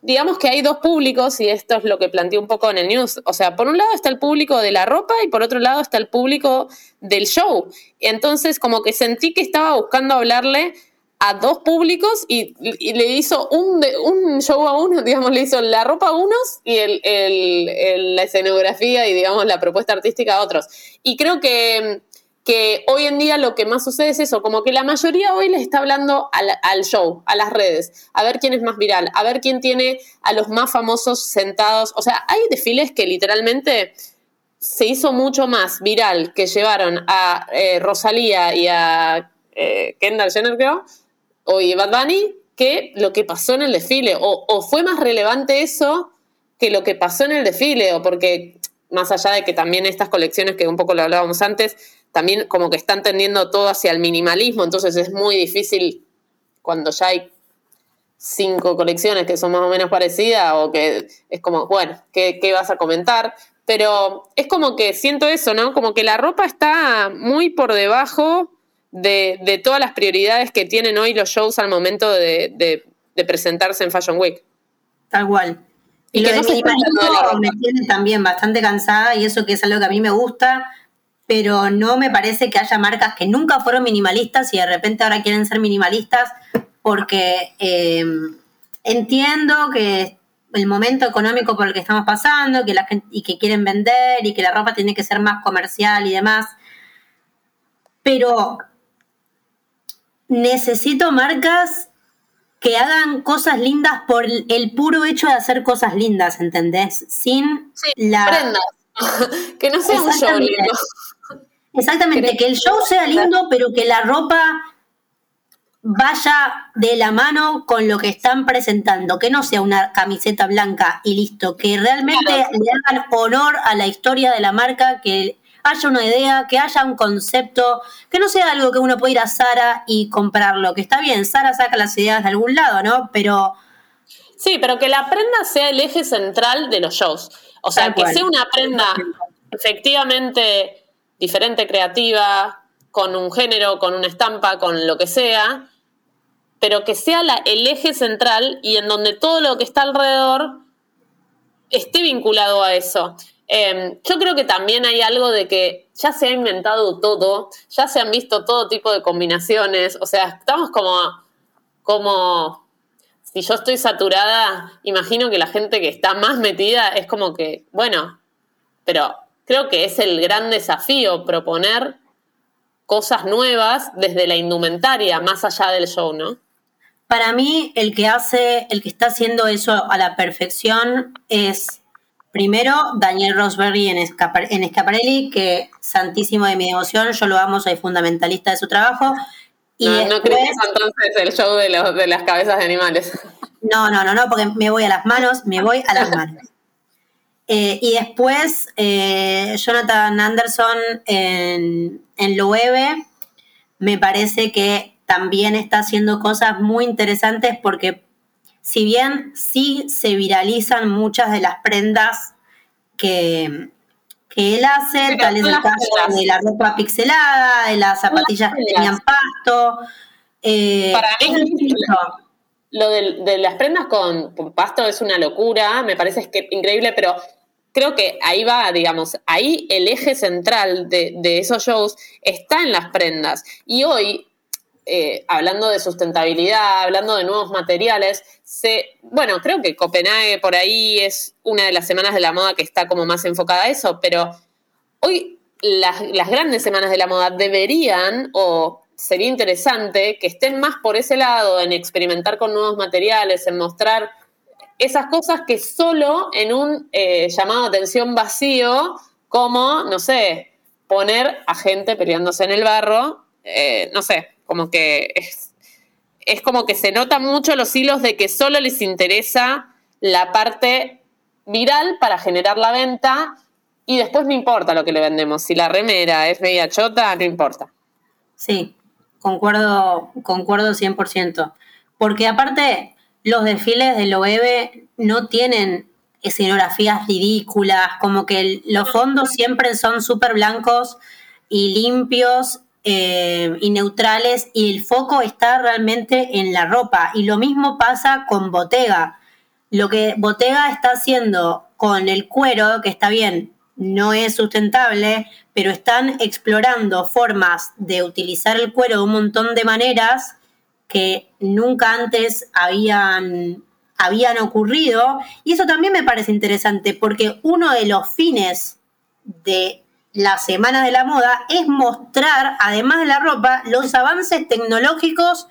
digamos que hay dos públicos y esto es lo que planteé un poco en el news. O sea, por un lado está el público de la ropa y por otro lado está el público del show. Entonces, como que sentí que estaba buscando hablarle a dos públicos y, le hizo un, un, show a uno, digamos, le hizo la ropa a unos y el, la escenografía y, digamos, la propuesta artística a otros. Y creo que que hoy en día lo que más sucede es eso, como que la mayoría hoy les está hablando al, show, a las redes, a ver quién es más viral, a ver quién tiene a los más famosos sentados. O sea, hay desfiles que literalmente se hizo mucho más viral que llevaron a eh, Rosalía y a eh, Kendall Jenner, creo, o y Bad Bunny, que lo que pasó en el desfile. O fue más relevante eso que lo que pasó en el desfile, o porque más allá de que también estas colecciones, que un poco lo hablábamos antes, también como que están tendiendo todo hacia el minimalismo, entonces es muy difícil cuando ya hay cinco colecciones que son más o menos parecidas o que es como, bueno, ¿qué, vas a comentar? Pero es como que siento eso, ¿no? Como que la ropa está muy por debajo de, todas las prioridades que tienen hoy los shows al momento de, presentarse en Fashion Week. Tal cual. Y, lo que no se me tiene también bastante cansada y eso que es algo que a mí me gusta, pero no me parece que haya marcas que nunca fueron minimalistas y de repente ahora quieren ser minimalistas porque eh, entiendo que el momento económico por el que estamos pasando que la gente, y que quieren vender y que la ropa tiene que ser más comercial y demás, pero necesito marcas que hagan cosas lindas por el puro hecho de hacer cosas lindas, ¿entendés? Sin la... que no sea un show lindo. Exactamente, que el show sea lindo, pero que la ropa vaya de la mano con lo que están presentando, que no sea una camiseta blanca y listo, que realmente le hagan honor a la historia de la marca, que haya una idea, que haya un concepto, que no sea algo que uno pueda ir a Sara y comprarlo, que está bien, Sara saca las ideas de algún lado, ¿no? Pero... Sí, pero que la prenda sea el eje central de los shows. O sea, que sea una prenda efectivamente diferente, creativa, con un género, con una estampa, con lo que sea, pero que sea el eje central y en donde todo lo que está alrededor esté vinculado a eso. Em, yo creo que también hay algo de que ya se ha inventado todo, ya se han visto todo tipo de combinaciones, o sea, estamos como, como si yo estoy saturada, imagino que la gente que está más metida es como que, bueno, pero creo que es el gran desafío proponer cosas nuevas desde la indumentaria, más allá del show, ¿no? Para mí, el que hace, el que está haciendo eso a la perfección es primero Daniel Rosberry en, en Escaparelli, que santísimo de mi devoción, yo lo amo, soy fundamentalista de su trabajo. Y no, no crees entonces el show de, los, de las cabezas de animales. No, no, no, no, porque me voy a las manos, me voy a las manos. Eh, y después eh, Jonathan Anderson en, en Loewe me parece que también está haciendo cosas muy interesantes porque si bien sí se viralizan muchas de las prendas que, que él hace, tal es el caso de la ropa pixelada, de las zapatillas que tenían pasto. Eh, Para mí, lo de, las prendas con, pasto es una locura, me parece que increíble, pero creo que ahí va, digamos, ahí el eje central de, esos shows está en las prendas. Y hoy, eh, hablando de sustentabilidad, hablando de nuevos materiales, bueno, creo que Copenhague por ahí es una de las semanas de la moda que está como más enfocada a eso, pero hoy las, grandes semanas de la moda deberían o sería interesante que estén más por ese lado, en experimentar con nuevos materiales, en mostrar esas cosas que solo en un eh, llamado de atención vacío, como, no sé, poner a gente peleándose en el barro, eh, no sé, como que es, es como que se notan mucho los hilos de que solo les interesa la parte viral para generar la venta y después no importa lo que le vendemos. Si la remera es media chota, no importa. Sí, concuerdo, concuerdo 100%. Porque aparte, los desfiles de Loewe no tienen escenografías ridículas, como que los fondos siempre son súper blancos y limpios eh, y neutrales y el foco está realmente en la ropa. Y lo mismo pasa con Bottega. Lo que Bottega está haciendo con el cuero, que está bien, no es sustentable, pero están explorando formas de utilizar el cuero de un montón de maneras que nunca antes habían, habían ocurrido. Y eso también me parece interesante porque uno de los fines de la Semana de la Moda es mostrar, además de la ropa, los avances tecnológicos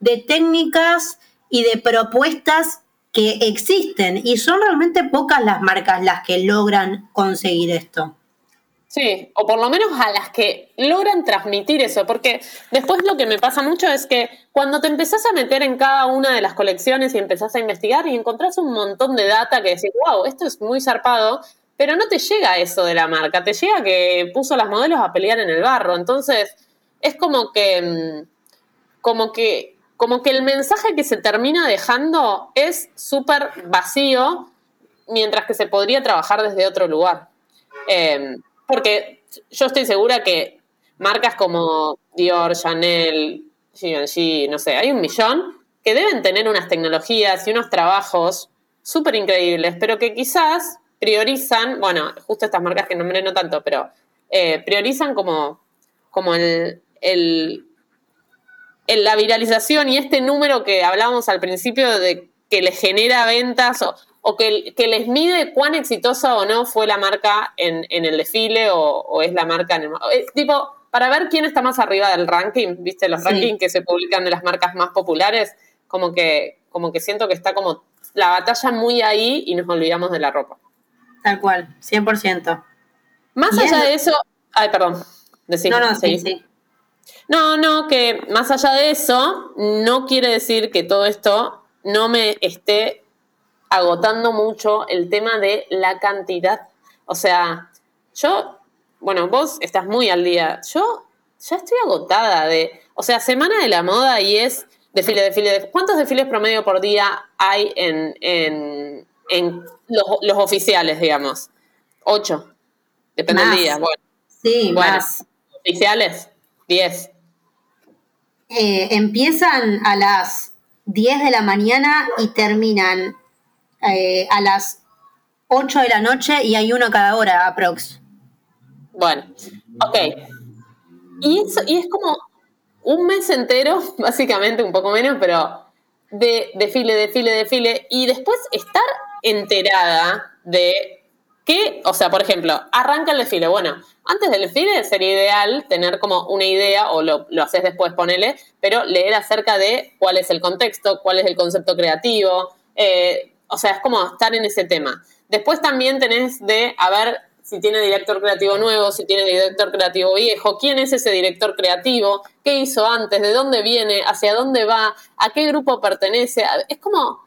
de técnicas y de propuestas que existen y son realmente pocas las marcas las que logran conseguir esto. Sí, o por lo menos a las que logran transmitir eso, porque después lo que me pasa mucho es que cuando te empezás a meter en cada una de las colecciones y empezás a investigar y encontrás un montón de data que decís, wow, esto es muy zarpado, pero no te llega eso de la marca, te llega que puso las modelos a pelear en el barro, entonces es como que, mm, como que como que el mensaje que se termina dejando es súper vacío, mientras que se podría trabajar desde otro lugar. Em, porque yo estoy segura que marcas como Dior, Chanel, Givenchy, no sé, hay un millón que deben tener unas tecnologías y unos trabajos súper increíbles, pero que quizás priorizan, bueno, justo estas marcas que nombré no tanto, pero eh, priorizan como, como el, la viralización y este número que hablábamos al principio de que les genera ventas o, que, que, les mide cuán exitosa o no fue la marca en, el desfile o, es la marca en el... Eh, tipo, para ver quién está más arriba del ranking, ¿viste? Los rankings que se publican de las marcas más populares, como que, como que siento que está como la batalla muy ahí y nos olvidamos de la ropa. Tal cual, 100%. Más allá de eso... Ay, perdón. no, no, sí, sí. No, no, que más allá de eso, no quiere decir que todo esto no me esté agotando mucho el tema de la cantidad. O sea, yo, bueno, vos estás muy al día. Yo ya estoy agotada de, o sea, semana de la moda y es desfile, desfile, ¿Cuántos desfiles promedio por día hay en, en, en los, oficiales, digamos? Ocho. Depende del día. Bueno, sí, más. Oficiales. 10. Eh, empiezan a las 10 de la mañana y terminan eh, a las 8 de la noche y hay uno cada hora, aprox. Bueno, ok. Y, y es como un mes entero, básicamente, un poco menos, pero de desfile, desfile, desfile, y después estar enterada de que, o sea, por ejemplo, arranca el desfile. Bueno, antes del desfile sería ideal tener como una idea, o lo, lo haces después, ponele, pero leer acerca de cuál es el contexto, cuál es el concepto creativo. Eh, o sea, es como estar en ese tema. Después también tenés de, a ver, si tiene director creativo nuevo, si tiene director creativo viejo, quién es ese director creativo, qué hizo antes, de dónde viene, hacia dónde va, a qué grupo pertenece. Es como,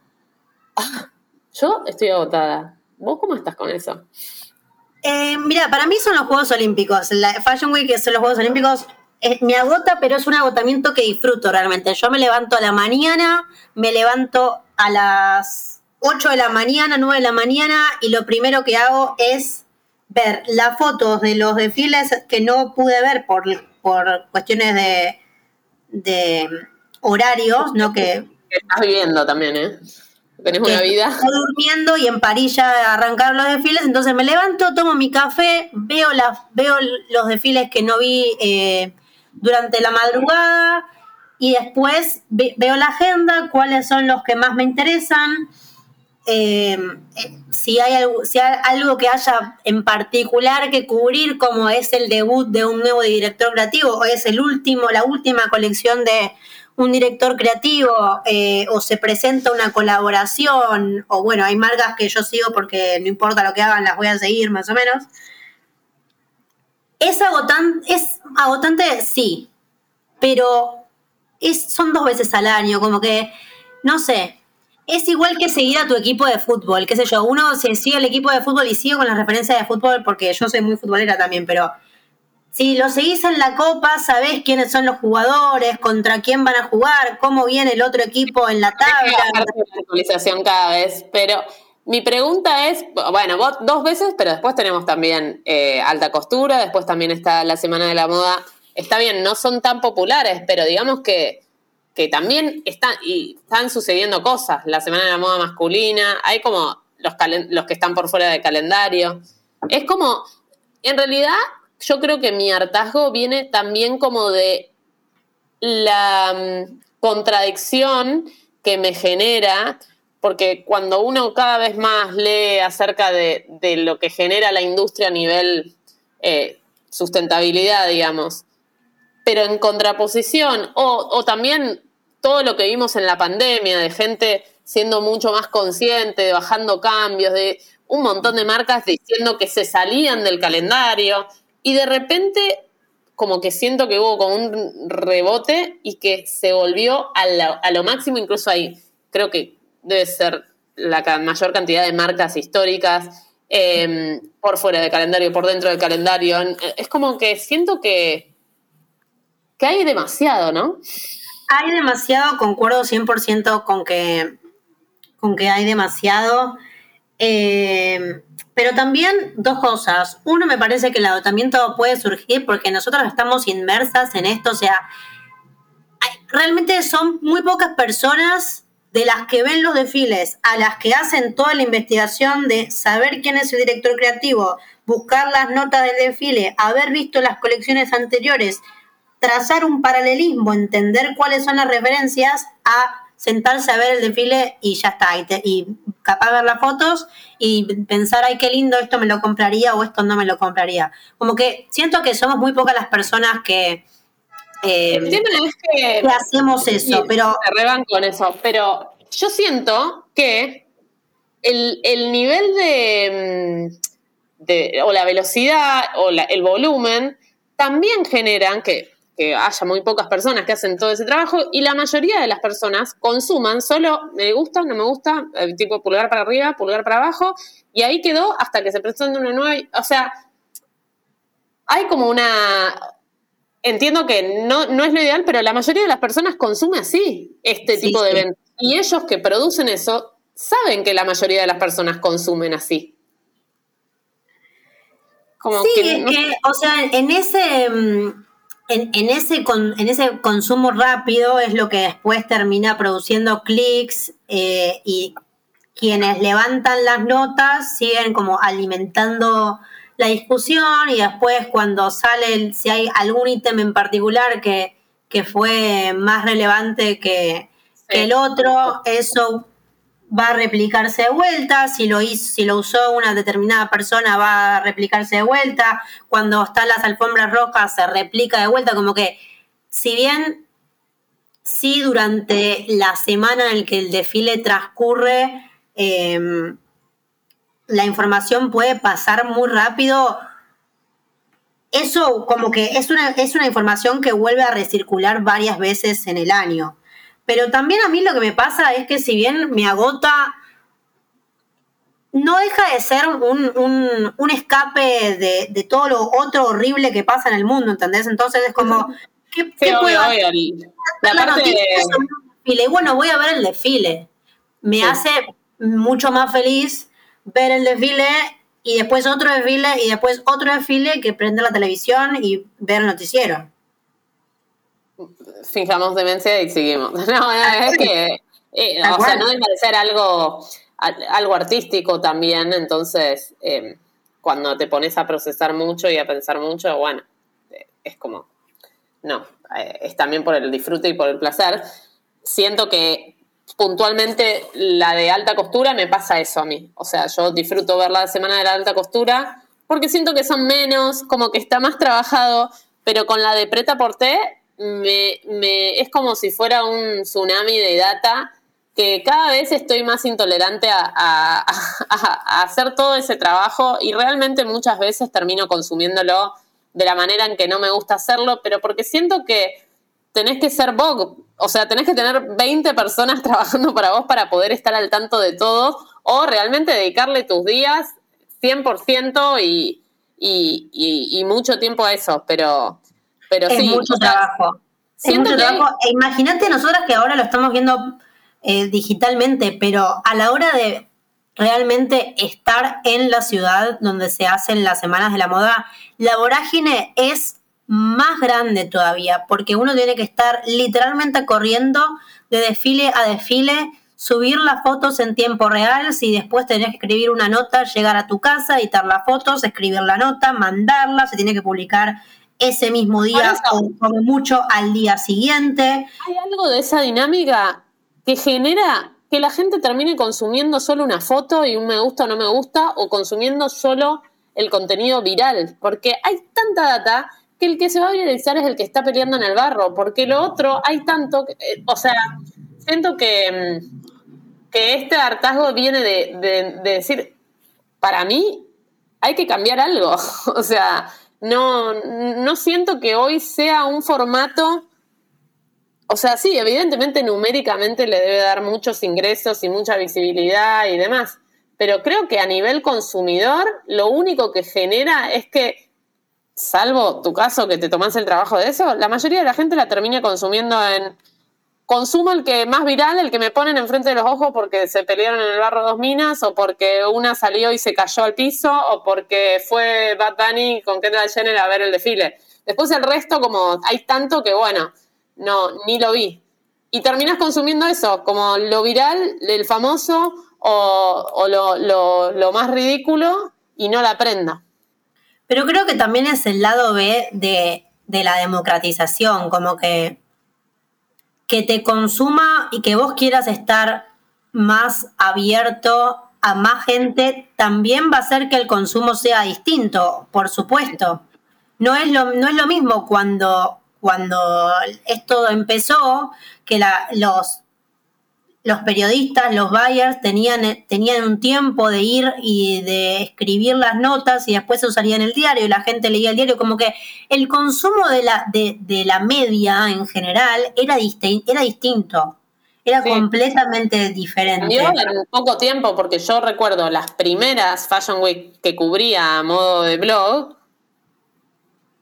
ah, yo estoy agotada. ¿Vos cómo estás con eso? Eh, mira, para mí son los Juegos Olímpicos. La Fashion Week son los Juegos Olímpicos. me agota, pero es un agotamiento que disfruto realmente. Yo me levanto a la mañana, me levanto a las 8 de la mañana, 9 de la mañana, y lo primero que hago es ver las fotos de los desfiles que no pude ver por, por cuestiones de, de horarios, ¿no? Que, que estás viviendo también, ¿eh? Tenés una vida. Estoy durmiendo y en París ya arrancaron los desfiles, entonces me levanto, tomo mi café, veo, veo los desfiles que no vi eh, durante la madrugada y después veo la agenda, cuáles son los que más me interesan. Eh, eh, si, hay algo, si hay algo que haya en particular que cubrir, como es el debut de un nuevo director creativo, o es el último, la última colección de, un director creativo eh, o se presenta una colaboración, o bueno, hay marcas que yo sigo porque no importa lo que hagan, las voy a seguir más o menos. ¿Es agotante? ¿Es agotante? Sí, pero es, son dos veces al año, como que, no sé, es igual que seguir a tu equipo de fútbol, qué sé yo, uno se sigue el equipo de fútbol y sigue con las referencias de fútbol porque yo soy muy futbolera también, pero si lo seguís en la copa, sabés quiénes son los jugadores, contra quién van a jugar, cómo viene el otro equipo en la tabla. la actualización cada vez, pero mi pregunta es, bueno, vos dos veces, pero después tenemos también eh, alta costura, después también está la Semana de la Moda. Está bien, no son tan populares, pero digamos que, que también están, y están sucediendo cosas. La Semana de la Moda masculina, hay como los, los que están por fuera del calendario. Es como, en realidad yo creo que mi hartazgo viene también como de la mm, contradicción que me genera, porque cuando uno cada vez más lee acerca de, lo que genera la industria a nivel eh, sustentabilidad, digamos, pero en contraposición, o, o también todo lo que vimos en la pandemia, de gente siendo mucho más consciente, de bajando cambios, de un montón de marcas diciendo que se salían del calendario, y de repente, como que siento que hubo como un rebote y que se volvió a, lo máximo, incluso ahí. Creo que debe ser la mayor cantidad de marcas históricas em, por fuera del calendario, por dentro del calendario. Es como que siento que, que hay demasiado, ¿no? Hay demasiado, concuerdo 100% con que, con que hay demasiado. Eh, pero también dos cosas. Uno, me parece que el agotamiento puede surgir porque nosotros estamos inmersas en esto. O sea, realmente son muy pocas personas de las que ven los desfiles a las que hacen toda la investigación de saber quién es el director creativo, buscar las notas del desfile, haber visto las colecciones anteriores, trazar un paralelismo, entender cuáles son las referencias a sentarse a ver el desfile y ya está, y, y capaz ver las fotos y pensar, ay, qué lindo, esto me lo compraría o esto no me lo compraría. Como que siento que somos muy pocas las personas que, eh, que, hacemos eso, pero... Se reban con eso, pero yo siento que el, nivel de, mm, de, o la velocidad o el volumen también generan que que haya muy pocas personas que hacen todo ese trabajo y la mayoría de las personas consuman solo me gusta, no me gusta, eh, tipo pulgar para arriba, pulgar para abajo, y ahí quedó hasta que se presenta una nueva, o sea, hay como una, entiendo que no, no es lo ideal, pero la mayoría de las personas consume así este tipo de eventos. Y ellos que producen eso saben que la mayoría de las personas consumen así. Como sí, que, o sea, en ese mm, en, ese en ese consumo rápido es lo que después termina produciendo clics eh, y quienes levantan las notas siguen como alimentando la discusión y después cuando sale, si hay algún ítem en particular que, que fue más relevante que, que el otro, eso va a replicarse de vuelta, si lo, hizo, si lo usó una determinada persona va a replicarse de vuelta, cuando están las alfombras rojas se replica de vuelta, como que si bien sí durante la semana en la que el desfile transcurre, em, la información puede pasar muy rápido, eso como que es una, es una información que vuelve a recircular varias veces en el año. Pero también a mí lo que me pasa es que si bien me agota, no deja de ser un, escape de, todo lo otro horrible que pasa en el mundo, ¿entendés? Entonces es como, ¿qué, puedo hacer? La, bueno, voy a ver el desfile. Me hace mucho más feliz ver el desfile y después otro desfile y después otro desfile que prende la televisión y ver el noticiero fijamos demencia y seguimos. No, es que, eh, o sea, no debe ser algo, algo artístico también, entonces, em, cuando te pones a procesar mucho y a pensar mucho, bueno, eh, es como, no, eh, es también por el disfrute y por el placer. Siento que puntualmente la de alta costura me pasa eso a mí. O sea, yo disfruto ver la semana de la alta costura porque siento que son menos, como que está más trabajado, pero con la de preta porté me, me, es como si fuera un tsunami de data que cada vez estoy más intolerante a, hacer todo ese trabajo y realmente muchas veces termino consumiéndolo de la manera en que no me gusta hacerlo, pero porque siento que tenés que ser vos, o sea, tenés que tener 20 personas trabajando para vos para poder estar al tanto de todo o realmente dedicarle tus días 100% y, y, y mucho tiempo a eso, pero pero es mucho trabajo. Es mucho trabajo. E imagínate nosotras que ahora lo estamos viendo eh, digitalmente, pero a la hora de realmente estar en la ciudad donde se hacen las semanas de la moda, la vorágine es más grande todavía, porque uno tiene que estar literalmente corriendo de desfile a desfile, subir las fotos en tiempo real, si después tenés que escribir una nota, llegar a tu casa, editar las fotos, escribir la nota, mandarla, se tiene que publicar ese mismo día o como mucho al día siguiente. Hay algo de esa dinámica que genera que la gente termine consumiendo solo una foto y un me gusta o no me gusta o consumiendo solo el contenido viral, porque hay tanta data que el que se va a viralizar es el que está peleando en el barro, porque lo otro hay tanto, eh, o sea, siento que, mm, que este hartazgo viene de, de decir, para mí hay que cambiar algo, o sea, no, no siento que hoy sea un formato, o sea, sí, evidentemente numéricamente le debe dar muchos ingresos y mucha visibilidad y demás, pero creo que a nivel consumidor lo único que genera es que, salvo tu caso que te tomas el trabajo de eso, la mayoría de la gente la termina consumiendo en consumo el que más viral, el que me ponen enfrente de los ojos porque se pelearon en el barro dos minas, o porque una salió y se cayó al piso, o porque fue Bad Bunny con Kendall Jenner a ver el desfile. Después el resto, como hay tanto que bueno, no, ni lo vi. Y terminas consumiendo eso, como lo viral, el famoso, o, lo, más ridículo, y no la prenda. Pero creo que también es el lado B de, de la democratización, como que que te consuma y que vos quieras estar más abierto a más gente, también va a hacer que el consumo sea distinto, por supuesto. No es lo, no es lo mismo cuando, cuando esto empezó, que la, los los periodistas, los buyers, tenían, tenían un tiempo de ir y de escribir las notas y después se usaría en el diario y la gente leía el diario, como que el consumo de la, de, la media en general era, era distinto, era completamente diferente. Yo en poco tiempo, porque yo recuerdo las primeras Fashion Week que cubría a modo de blog,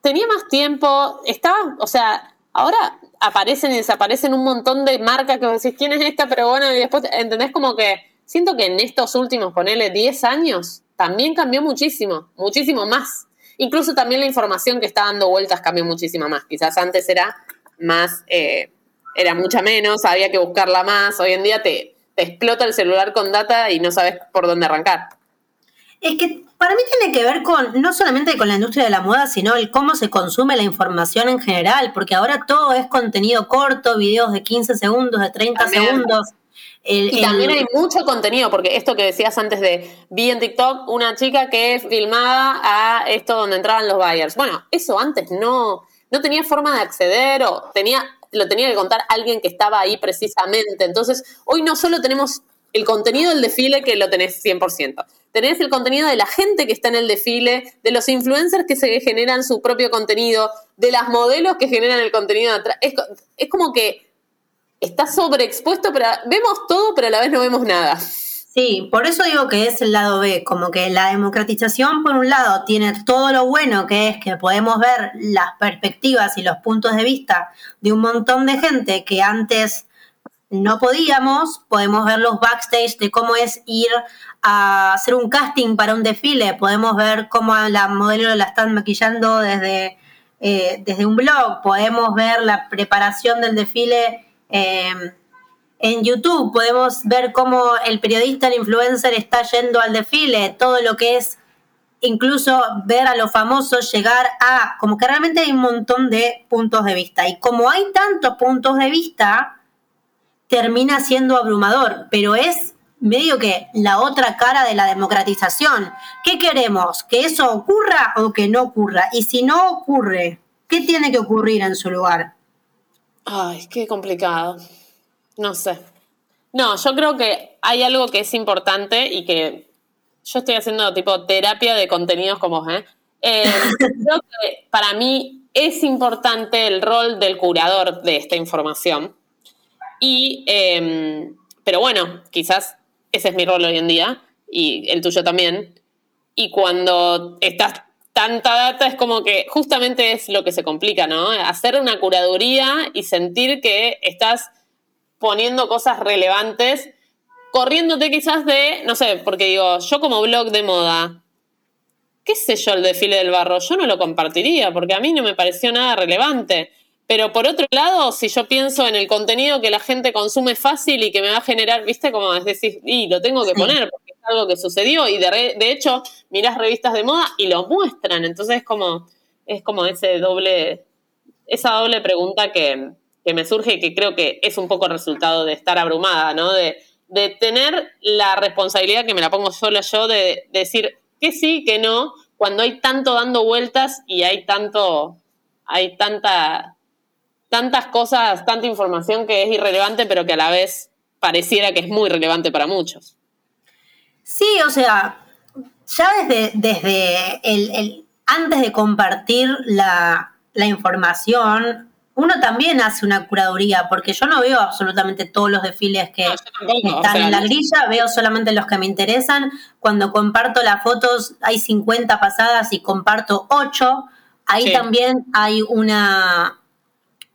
tenía más tiempo, estaba, o sea, ahora aparecen y desaparecen un montón de marcas que vos decís, ¿quién es esta? Pero bueno, y después, ¿entendés? Como que siento que en estos últimos, ponele 10 años, también cambió muchísimo, muchísimo más. Incluso también la información que está dando vueltas cambió muchísimo más. Quizás antes era más, eh, era mucha menos, había que buscarla más. Hoy en día te, te explota el celular con data y no sabes por dónde arrancar. Es que para mí tiene que ver con, no solamente con la industria de la moda, sino el cómo se consume la información en general, porque ahora todo es contenido corto, videos de 15 segundos, de 30 segundos. y también hay mucho contenido, porque esto que decías antes de, vi en TikTok una chica que filmaba a esto donde entraban los buyers. Bueno, eso antes no, no tenía forma de acceder o tenía, lo tenía que contar alguien que estaba ahí precisamente. Entonces, hoy no solo tenemos el contenido del desfile que lo tenés 100%. Tenés el contenido de la gente que está en el desfile, de los influencers que se generan su propio contenido, de las modelos que generan el contenido. Es, es como que está sobreexpuesto, pero vemos todo, pero a la vez no vemos nada. Sí, por eso digo que es el lado B, como que la democratización por un lado tiene todo lo bueno que es que podemos ver las perspectivas y los puntos de vista de un montón de gente que antes no podíamos, podemos ver los backstage de cómo es ir a hacer un casting para un desfile, podemos ver cómo la modelo la están maquillando desde, eh, desde un blog, podemos ver la preparación del desfile eh, en YouTube, podemos ver cómo el periodista, el influencer está yendo al desfile, todo lo que es incluso ver a los famosos llegar a, como que realmente hay un montón de puntos de vista. Y como hay tantos puntos de vista, termina siendo abrumador, pero es medio que la otra cara de la democratización. ¿Qué queremos? ¿Que eso ocurra o que no ocurra? Y si no ocurre, ¿qué tiene que ocurrir en su lugar? Ay, qué complicado. No sé. No, yo creo que hay algo que es importante y que yo estoy haciendo tipo terapia de contenidos como ¿eh? eh creo que para mí es importante el rol del curador de esta información y, em, pero bueno, quizás ese es mi rol hoy en día y el tuyo también. Y cuando estás tanta data es como que justamente es lo que se complica, ¿no? Hacer una curaduría y sentir que estás poniendo cosas relevantes, corriéndote quizás de, no sé, porque digo, yo como blog de moda, qué sé yo, el desfile del barro, yo no lo compartiría porque a mí no me pareció nada relevante. Pero por otro lado, si yo pienso en el contenido que la gente consume fácil y que me va a generar, viste, como es decir, y lo tengo que poner porque es algo que sucedió y de, de hecho mirás revistas de moda y lo muestran. Entonces es como, es como ese doble, esa doble pregunta que, me surge y que creo que es un poco resultado de estar abrumada, ¿no? De, de tener la responsabilidad que me la pongo solo yo de, de decir que sí, que no, cuando hay tanto dando vueltas y hay tanto, hay tanta tantas cosas, tanta información que es irrelevante, pero que a la vez pareciera que es muy relevante para muchos. Sí, o sea, ya desde, desde el, antes de compartir la, información, uno también hace una curaduría, porque yo no veo absolutamente todos los desfiles que están en la grilla, veo solamente los que me interesan. Cuando comparto las fotos, hay 50 pasadas y comparto 8. Ahí también hay una,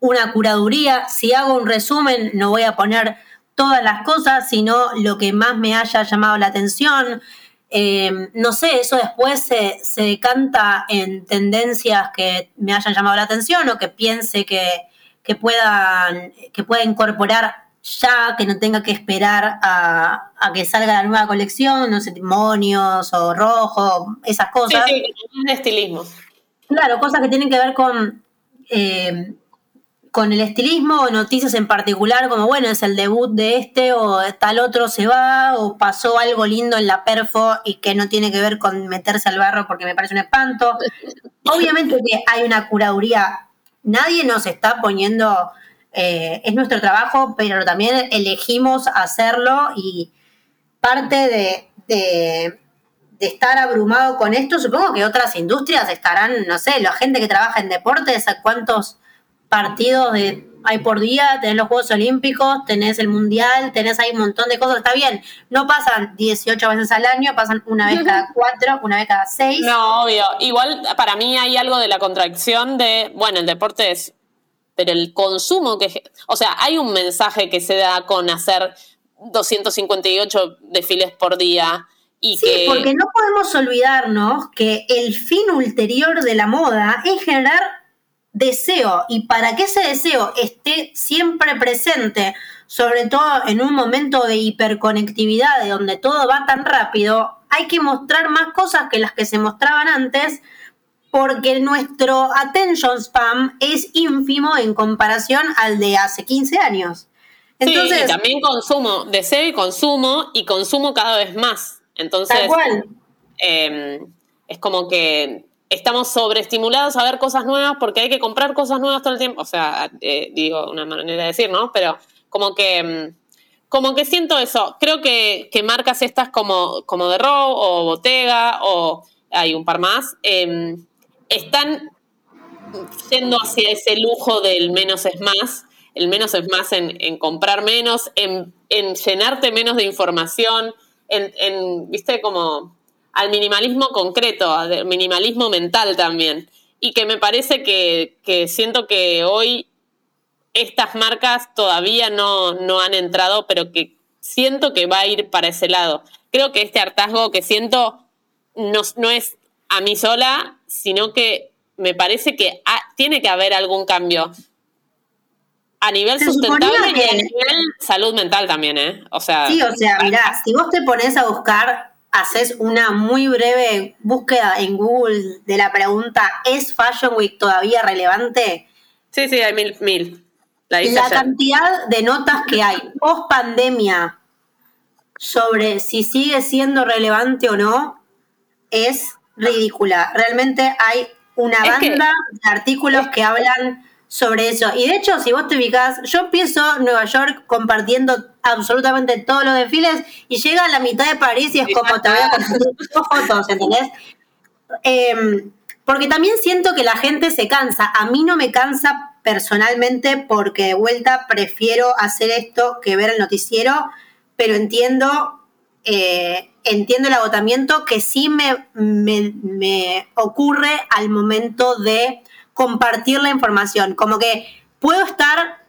una curaduría. Si hago un resumen, no voy a poner todas las cosas, sino lo que más me haya llamado la atención. Eh, no sé, eso después se, se, decanta en tendencias que me hayan llamado la atención o que piense que, que, puedan, que pueda incorporar ya, que no tenga que esperar a, que salga la nueva colección, no sé, demonios o rojo, esas cosas. Sí, sí, estilismo. Claro, cosas que tienen que ver con eh, con el estilismo o noticias en particular, como bueno, es el debut de este o tal otro se va o pasó algo lindo en la perfo y que no tiene que ver con meterse al barro porque me parece un espanto. Obviamente que hay una curaduría, nadie nos está poniendo, eh, es nuestro trabajo, pero también elegimos hacerlo y parte de, de de estar abrumado con esto, supongo que otras industrias estarán, no sé, la gente que trabaja en deportes, ¿cuántos partidos de hay por día, tenés los Juegos Olímpicos, tenés el Mundial, tenés ahí un montón de cosas, está bien, no pasan 18 veces al año, pasan una vez cada cuatro, una vez cada seis. No, obvio, igual para mí hay algo de la contradicción de, bueno, el deporte es, pero el consumo que, o sea, hay un mensaje que se da con hacer 258 desfiles por día. Y sí, porque no podemos olvidarnos que el fin ulterior de la moda es generar deseo y para que ese deseo esté siempre presente, sobre todo en un momento de hiperconectividad, de donde todo va tan rápido, hay que mostrar más cosas que las que se mostraban antes porque nuestro attention spam es ínfimo en comparación al de hace 15 años. Entonces, sí, y también consumo, deseo y consumo, y consumo cada vez más. Entonces, em, es como que estamos sobreestimulados a ver cosas nuevas porque hay que comprar cosas nuevas todo el tiempo. O sea, eh, digo, una manera de decir, ¿no? Pero como que, em, como que siento eso. Creo que, marcas estas como, como The Row o Bottega o hay un par más, em, están yendo hacia ese lujo del menos es más, el menos es más en, comprar menos, en, llenarte menos de información, en, viste, como al minimalismo concreto, al minimalismo mental también. Y que me parece que, siento que hoy estas marcas todavía no, no han entrado, pero que siento que va a ir para ese lado. Creo que este hartazgo que siento no, no es a mí sola, sino que me parece que tiene que haber algún cambio a nivel sustentable y a nivel salud mental también, ¿eh? O sea. Sí, o sea, mirá, si vos te pones a buscar, haces una muy breve búsqueda en Google de la pregunta: ¿es Fashion Week todavía relevante? Sí, sí, hay mil. mil. La, la cantidad de notas que hay post pandemia sobre si sigue siendo relevante o no es ridícula. Realmente hay una banda de artículos que hablan sobre eso. Y de hecho, si vos te fijas, yo empiezo Nueva York compartiendo absolutamente todos los desfiles y llega a la mitad de París y es como te voy a compartir fotos, ¿entendés? Em, porque también siento que la gente se cansa. A mí no me cansa personalmente porque de vuelta prefiero hacer esto que ver el noticiero, pero entiendo eh, entiendo el agotamiento que sí me, me, ocurre al momento de compartir la información. Como que puedo estar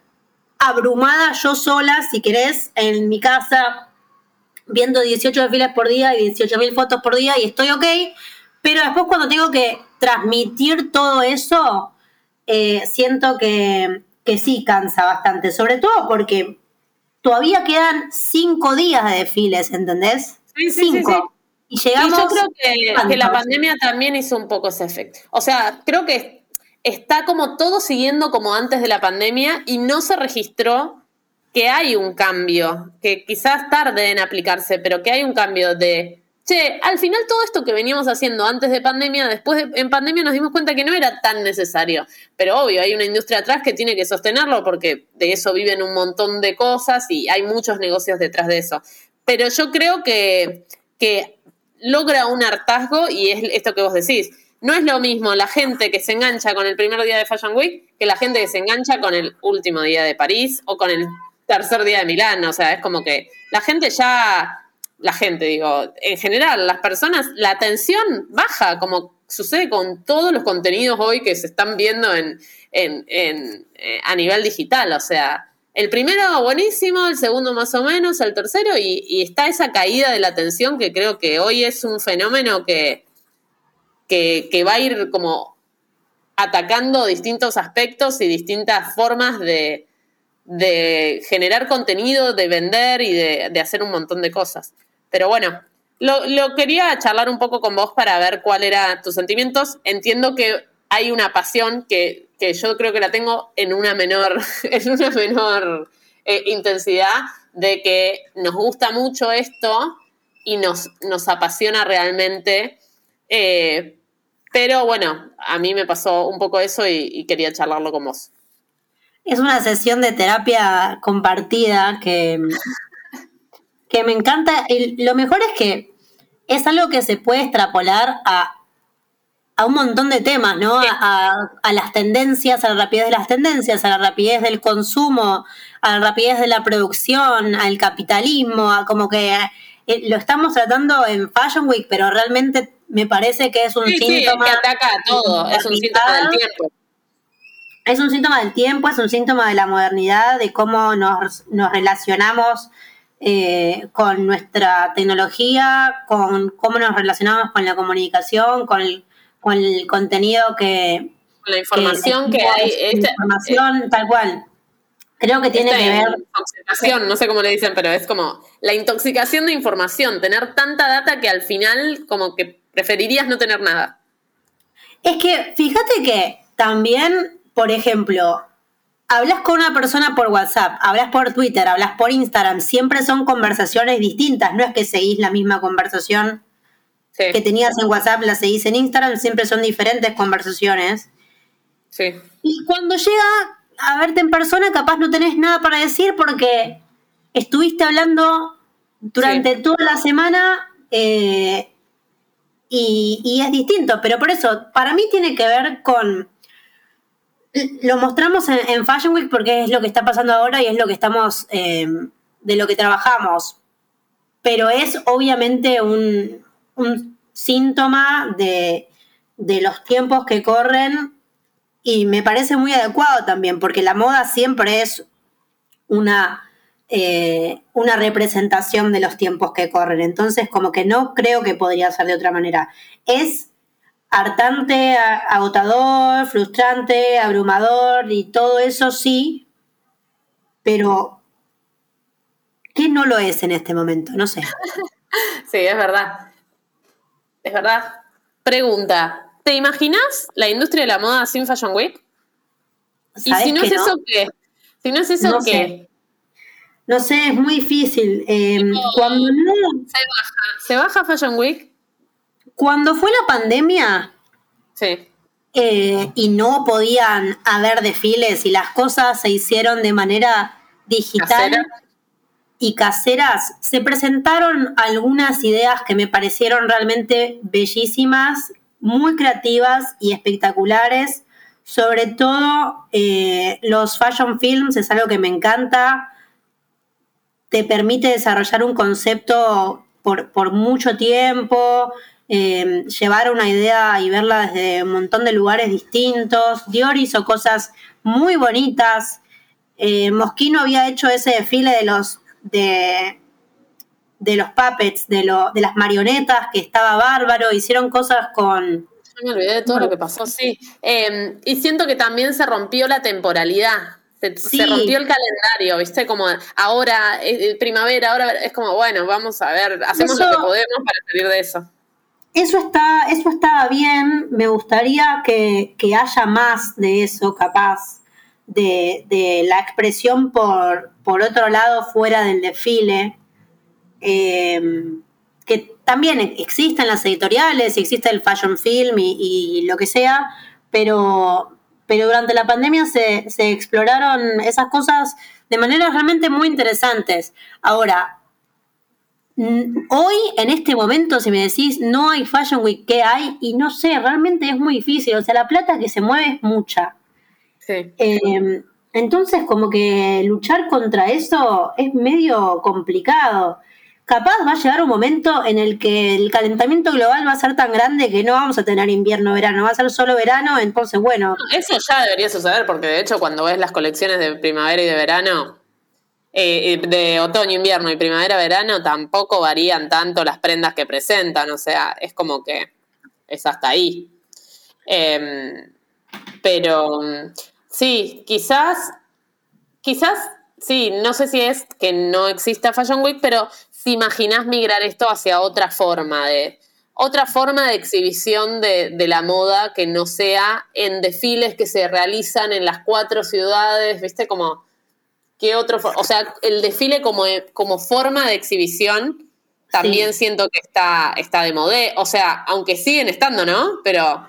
abrumada yo sola, si querés, en mi casa, viendo 18 desfiles por día y 18 mil fotos por día y estoy ok, pero después cuando tengo que transmitir todo eso, eh, siento que, que sí cansa bastante, sobre todo porque todavía quedan cinco días de desfiles, ¿entendés? Sí, sí, cinco. Y llegamos. yo creo que, la pandemia también hizo un poco ese efecto. O sea, creo que está como todo siguiendo como antes de la pandemia y no se registró que hay un cambio, que quizás tarde en aplicarse, pero que hay un cambio de che, al final todo esto que veníamos haciendo antes de pandemia, después de, en pandemia nos dimos cuenta que no era tan necesario. Pero obvio, hay una industria atrás que tiene que sostenerlo porque de eso viven un montón de cosas y hay muchos negocios detrás de eso. Pero yo creo que, que logra un hartazgo y es esto que vos decís. No es lo mismo la gente que se engancha con el primer día de Fashion Week que la gente que se engancha con el último día de París o con el tercer día de Milán. O sea, es como que la gente ya la gente, digo, en general, las personas, la atención baja, como sucede con todos los contenidos hoy que se están viendo en, en, eh, a nivel digital. O sea, el primero buenísimo, el segundo más o menos, el tercero, y, está esa caída de la atención que creo que hoy es un fenómeno que, que, va a ir como atacando distintos aspectos y distintas formas de, de generar contenido, de vender y de, hacer un montón de cosas. Pero bueno, lo, quería charlar un poco con vos para ver cuál eran tus sentimientos. Entiendo que hay una pasión que, yo creo que la tengo en una menor, en una menor eh, intensidad, de que nos gusta mucho esto y nos, nos apasiona realmente. Eh, pero bueno, a mí me pasó un poco eso y, quería charlarlo con vos. Es una sesión de terapia compartida que que me encanta. lo mejor es que es algo que se puede extrapolar a, un montón de temas, ¿no? A, las tendencias, a la rapidez de las tendencias, a la rapidez del consumo, a la rapidez de la producción, al capitalismo, a como que eh, lo estamos tratando en Fashion Week, pero realmente me parece que es un síntoma. que ataca a todo, es un síntoma del tiempo. Es un síntoma del tiempo, es un síntoma de la modernidad, de cómo nos, nos relacionamos eh, con nuestra tecnología, con cómo nos relacionamos con la comunicación, con el, con el contenido que... la información que, hay. información, tal cual. Creo que tiene Esta que ver. Intoxicación, no sé cómo le dicen, pero es como la intoxicación de información, tener tanta data que al final como que preferirías no tener nada. Es que fíjate que también, por ejemplo, hablas con una persona por WhatsApp, hablas por Twitter, hablas por Instagram, siempre son conversaciones distintas, no es que seguís la misma conversación Sí, que tenías en WhatsApp, la seguís en Instagram, siempre son diferentes conversaciones. sí. Y cuando llega a verte en persona, capaz no tenés nada para decir porque estuviste hablando durante Sí. toda la semana eh, y, es distinto. Pero por eso, para mí tiene que ver con. Lo mostramos en, Fashion Week porque es lo que está pasando ahora y es lo que estamos. eh, de lo que trabajamos. Pero es obviamente un, un síntoma de, de los tiempos que corren y me parece muy adecuado también, porque la moda siempre es una, eh, una representación de los tiempos que corren. Entonces, como que no creo que podría ser de otra manera. Es hartante, agotador, frustrante, abrumador y todo eso sí, pero ¿qué no lo es en este momento? No sé. Sí, es verdad. Es verdad. Pregunta, ¿te imaginas la industria de la moda sin Fashion Week? Y ¿Sabes si no es eso, ¿qué? Si no es eso, No ¿qué? sé. No sé, es muy difícil. Eh, Tipo- cuando no, Se baja. ¿Se baja Fashion Week? Cuando fue la pandemia Sí. eh, y no podían haber desfiles y las cosas se hicieron de manera digital Casera. y caseras, se presentaron algunas ideas que me parecieron realmente bellísimas, muy creativas y espectaculares. Sobre todo eh, los fashion films es algo que me encanta. Te permite desarrollar un concepto por, mucho tiempo, eh, llevar una idea y verla desde un montón de lugares distintos. Dior hizo cosas muy bonitas. Eh, Moschino había hecho ese desfile de los de, los puppets, de, lo, de las marionetas, que estaba bárbaro. Hicieron cosas con. Yo me olvidé de todo lo que pasó, sí. Eh, y siento que también se rompió la temporalidad. Se, Sí. se rompió el calendario, ¿viste? Como ahora, eh, eh, primavera, ahora es como, bueno, vamos a ver, hacemos lo que podemos para salir de eso. Eso está, eso está bien. Me gustaría que, que haya más de eso, capaz, de, de la expresión por, por otro lado, fuera del desfile. Eh, que también existen las editoriales, y existe el fashion film y, y lo que sea, pero, pero durante la pandemia se, se exploraron esas cosas de maneras realmente muy interesantes. Ahora, Mm, Hoy, en este momento, si me decís no hay Fashion Week, ¿qué hay? Y no sé, realmente es muy difícil. O sea, la plata que se mueve es mucha. Sí. Eh, entonces, como que luchar contra eso es medio complicado. Capaz va a llegar un momento en el que el calentamiento global va a ser tan grande que no vamos a tener invierno-verano, va a ser solo verano. Entonces, bueno, Eso ya debería suceder, porque de hecho, cuando ves las colecciones de primavera y de verano, eh, de otoño, invierno y primavera-verano, tampoco varían tanto las prendas que presentan. O sea, es como que es hasta ahí. Em, pero sí, quizás, quizás, sí, no sé si es que no exista Fashion Week, pero si imaginás migrar esto hacia otra forma de otra forma de exhibición de, de la moda que no sea en desfiles que se realizan en las cuatro ciudades, ¿viste? Como, ¿qué otro? O sea, el desfile como, como forma de exhibición también Sí. siento que está, está de moda. O sea, aunque siguen estando, ¿no? Pero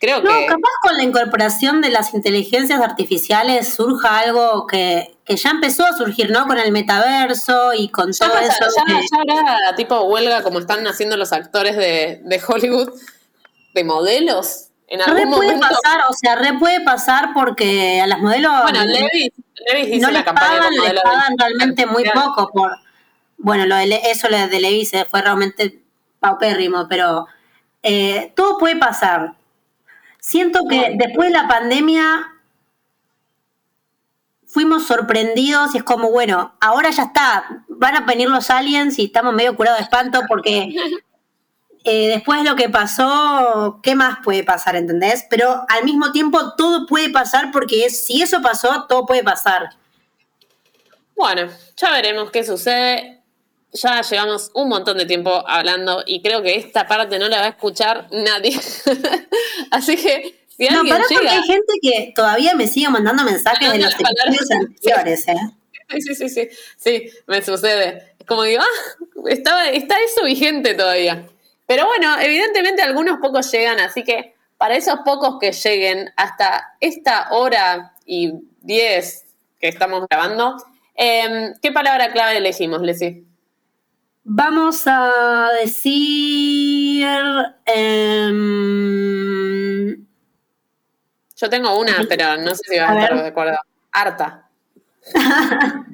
creo No, que... capaz con la incorporación de las inteligencias artificiales surja algo que, que ya empezó a surgir, ¿no? Con el metaverso y con Ya, todo pasa- eso. ya- que- ya habrá tipo huelga como están haciendo los actores de, de Hollywood de modelos en Re algún puede momento. pasar, o sea, re puede pasar porque a las modelos Bueno, Levis, Levis hizo no les campaña pagan, les pagan de- realmente muy poco por bueno, lo de Le- eso lo de Levis fue realmente paupérrimo, pero eh, todo puede pasar. Siento que después de la pandemia fuimos sorprendidos y es como, bueno, ahora ya está, van a venir los aliens y estamos medio curados de espanto porque eh, después de lo que pasó, ¿qué más puede pasar, entendés? Pero al mismo tiempo todo puede pasar porque si eso pasó, todo puede pasar. Bueno, ya veremos qué sucede. Ya llevamos un montón de tiempo hablando y creo que esta parte no la va a escuchar nadie. Así que si no, pará porque hay gente que todavía me sigue mandando mensajes de los Palabras. episodios anteriores, ¿eh? Sí, sí, sí, sí, sí, me sucede. Es como digo, ah, estaba, está eso vigente todavía. Pero bueno, evidentemente algunos pocos llegan, así que para esos pocos que lleguen hasta esta hora y diez que estamos grabando, em, ¿qué palabra clave elegimos, Leslie? Vamos a decir. em, Yo tengo una, pero no sé si vas A a, estar de acuerdo. Harta.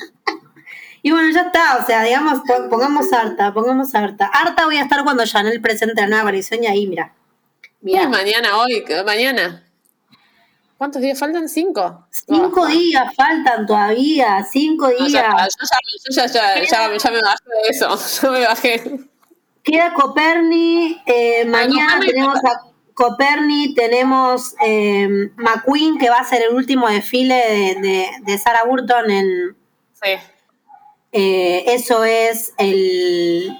y bueno, ya está, o sea, digamos, po- pongamos harta, pongamos harta. Harta voy a estar cuando Chanel presente la nueva colección y ahí, mira. Mira. mañana, hoy, mañana. ¿Cuántos días faltan? ¿Cinco? Cinco Ah, días faltan todavía, cinco no, días. ya, yo ya, yo ya, ya, ya, ya me bajé de eso. Yo me bajé. Queda Coperni, eh, mañana Coperni- tenemos a Coperni, tenemos eh, McQueen, que va a ser el último desfile de, de, de Sarah Burton en, Sí. Eh, eso es el,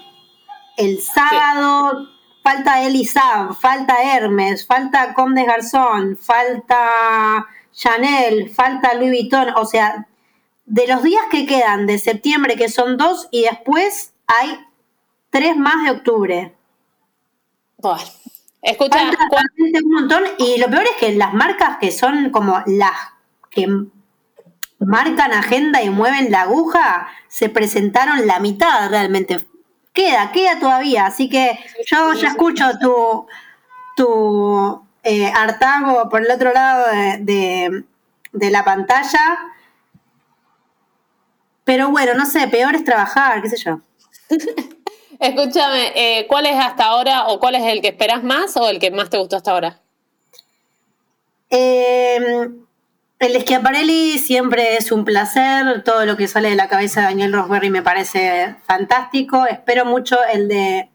el sábado. Falta Elisa, falta Hermes, falta Comdes Garzón, falta Chanel, falta Louis Vuitton. O sea, de los días que quedan de septiembre, que son dos, y después hay tres más de octubre. Bueno. Escucha, Falta ¿cuál- realmente un montón. Y lo peor es que las marcas que son como las que marcan agenda y mueven la aguja, se presentaron la mitad realmente. Queda, queda todavía. Así que yo ya escucho tu, tu eh, hartazgo por el otro lado de, de- de la pantalla. Pero bueno, no sé, peor es trabajar, qué sé yo. escúchame, eh, ¿cuál es hasta ahora o cuál es el que esperas más o el que más te gustó hasta ahora? Eh, el Schiaparelli siempre es un placer. Todo lo que sale de la cabeza de Daniel Rosberry me parece fantástico. Espero mucho el de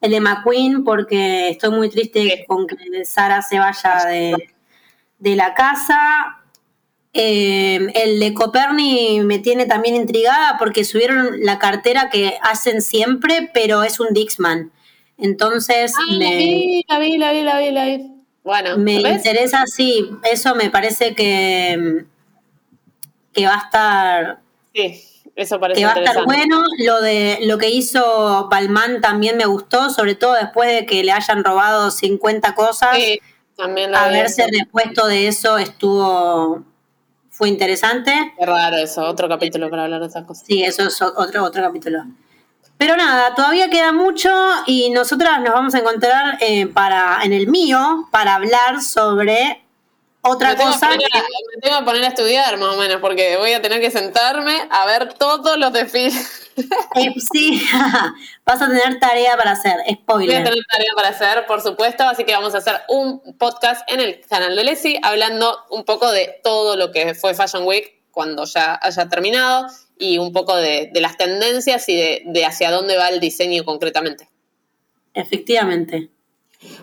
el de McQueen porque estoy muy triste con que Sara se vaya de, de la casa. Eh, el de Coperni me tiene también intrigada porque subieron la cartera que hacen siempre, pero es un Dixman. Entonces Ah, me, la vi, la vi, la vi, la vi. Bueno, me ¿ves? interesa, sí, eso me parece que, que va a estar Sí, eso parece que va a estar bueno. Lo de lo que hizo Balmán también me gustó, sobre todo después de que le hayan robado 50 cosas. Sí, también Haberse repuesto de eso estuvo fue interesante. Qué raro eso, otro capítulo para hablar de esas cosas. Sí, eso es otro otro capítulo. Pero nada, todavía queda mucho y nosotras nos vamos a encontrar eh, para en el mío para hablar sobre otra me, tengo que cosa. a, me tengo que poner a estudiar más o menos, porque voy a tener que sentarme a ver todos los desfiles. Eh, sí, vas a tener tarea para hacer, Voy a spoiler. tener tarea para hacer, por supuesto, así que vamos a hacer un podcast en el canal de Leslie hablando un poco de todo lo que fue Fashion Week cuando ya haya terminado y un poco de, de las tendencias y de, de hacia dónde va el diseño concretamente. Efectivamente.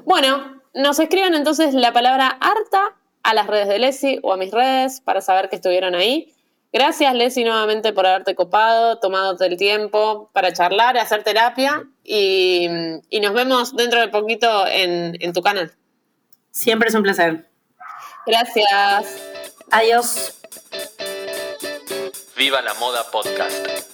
Bueno, nos escriben entonces la palabra harta a las redes de Leslie o a mis redes para saber que estuvieron ahí. Gracias, Leslie, nuevamente por haberte copado, tomándote el tiempo para charlar, hacer terapia y, y nos vemos dentro de poquito en, en tu canal. Siempre es un placer. Gracias. Adiós. Viva la Moda Podcast.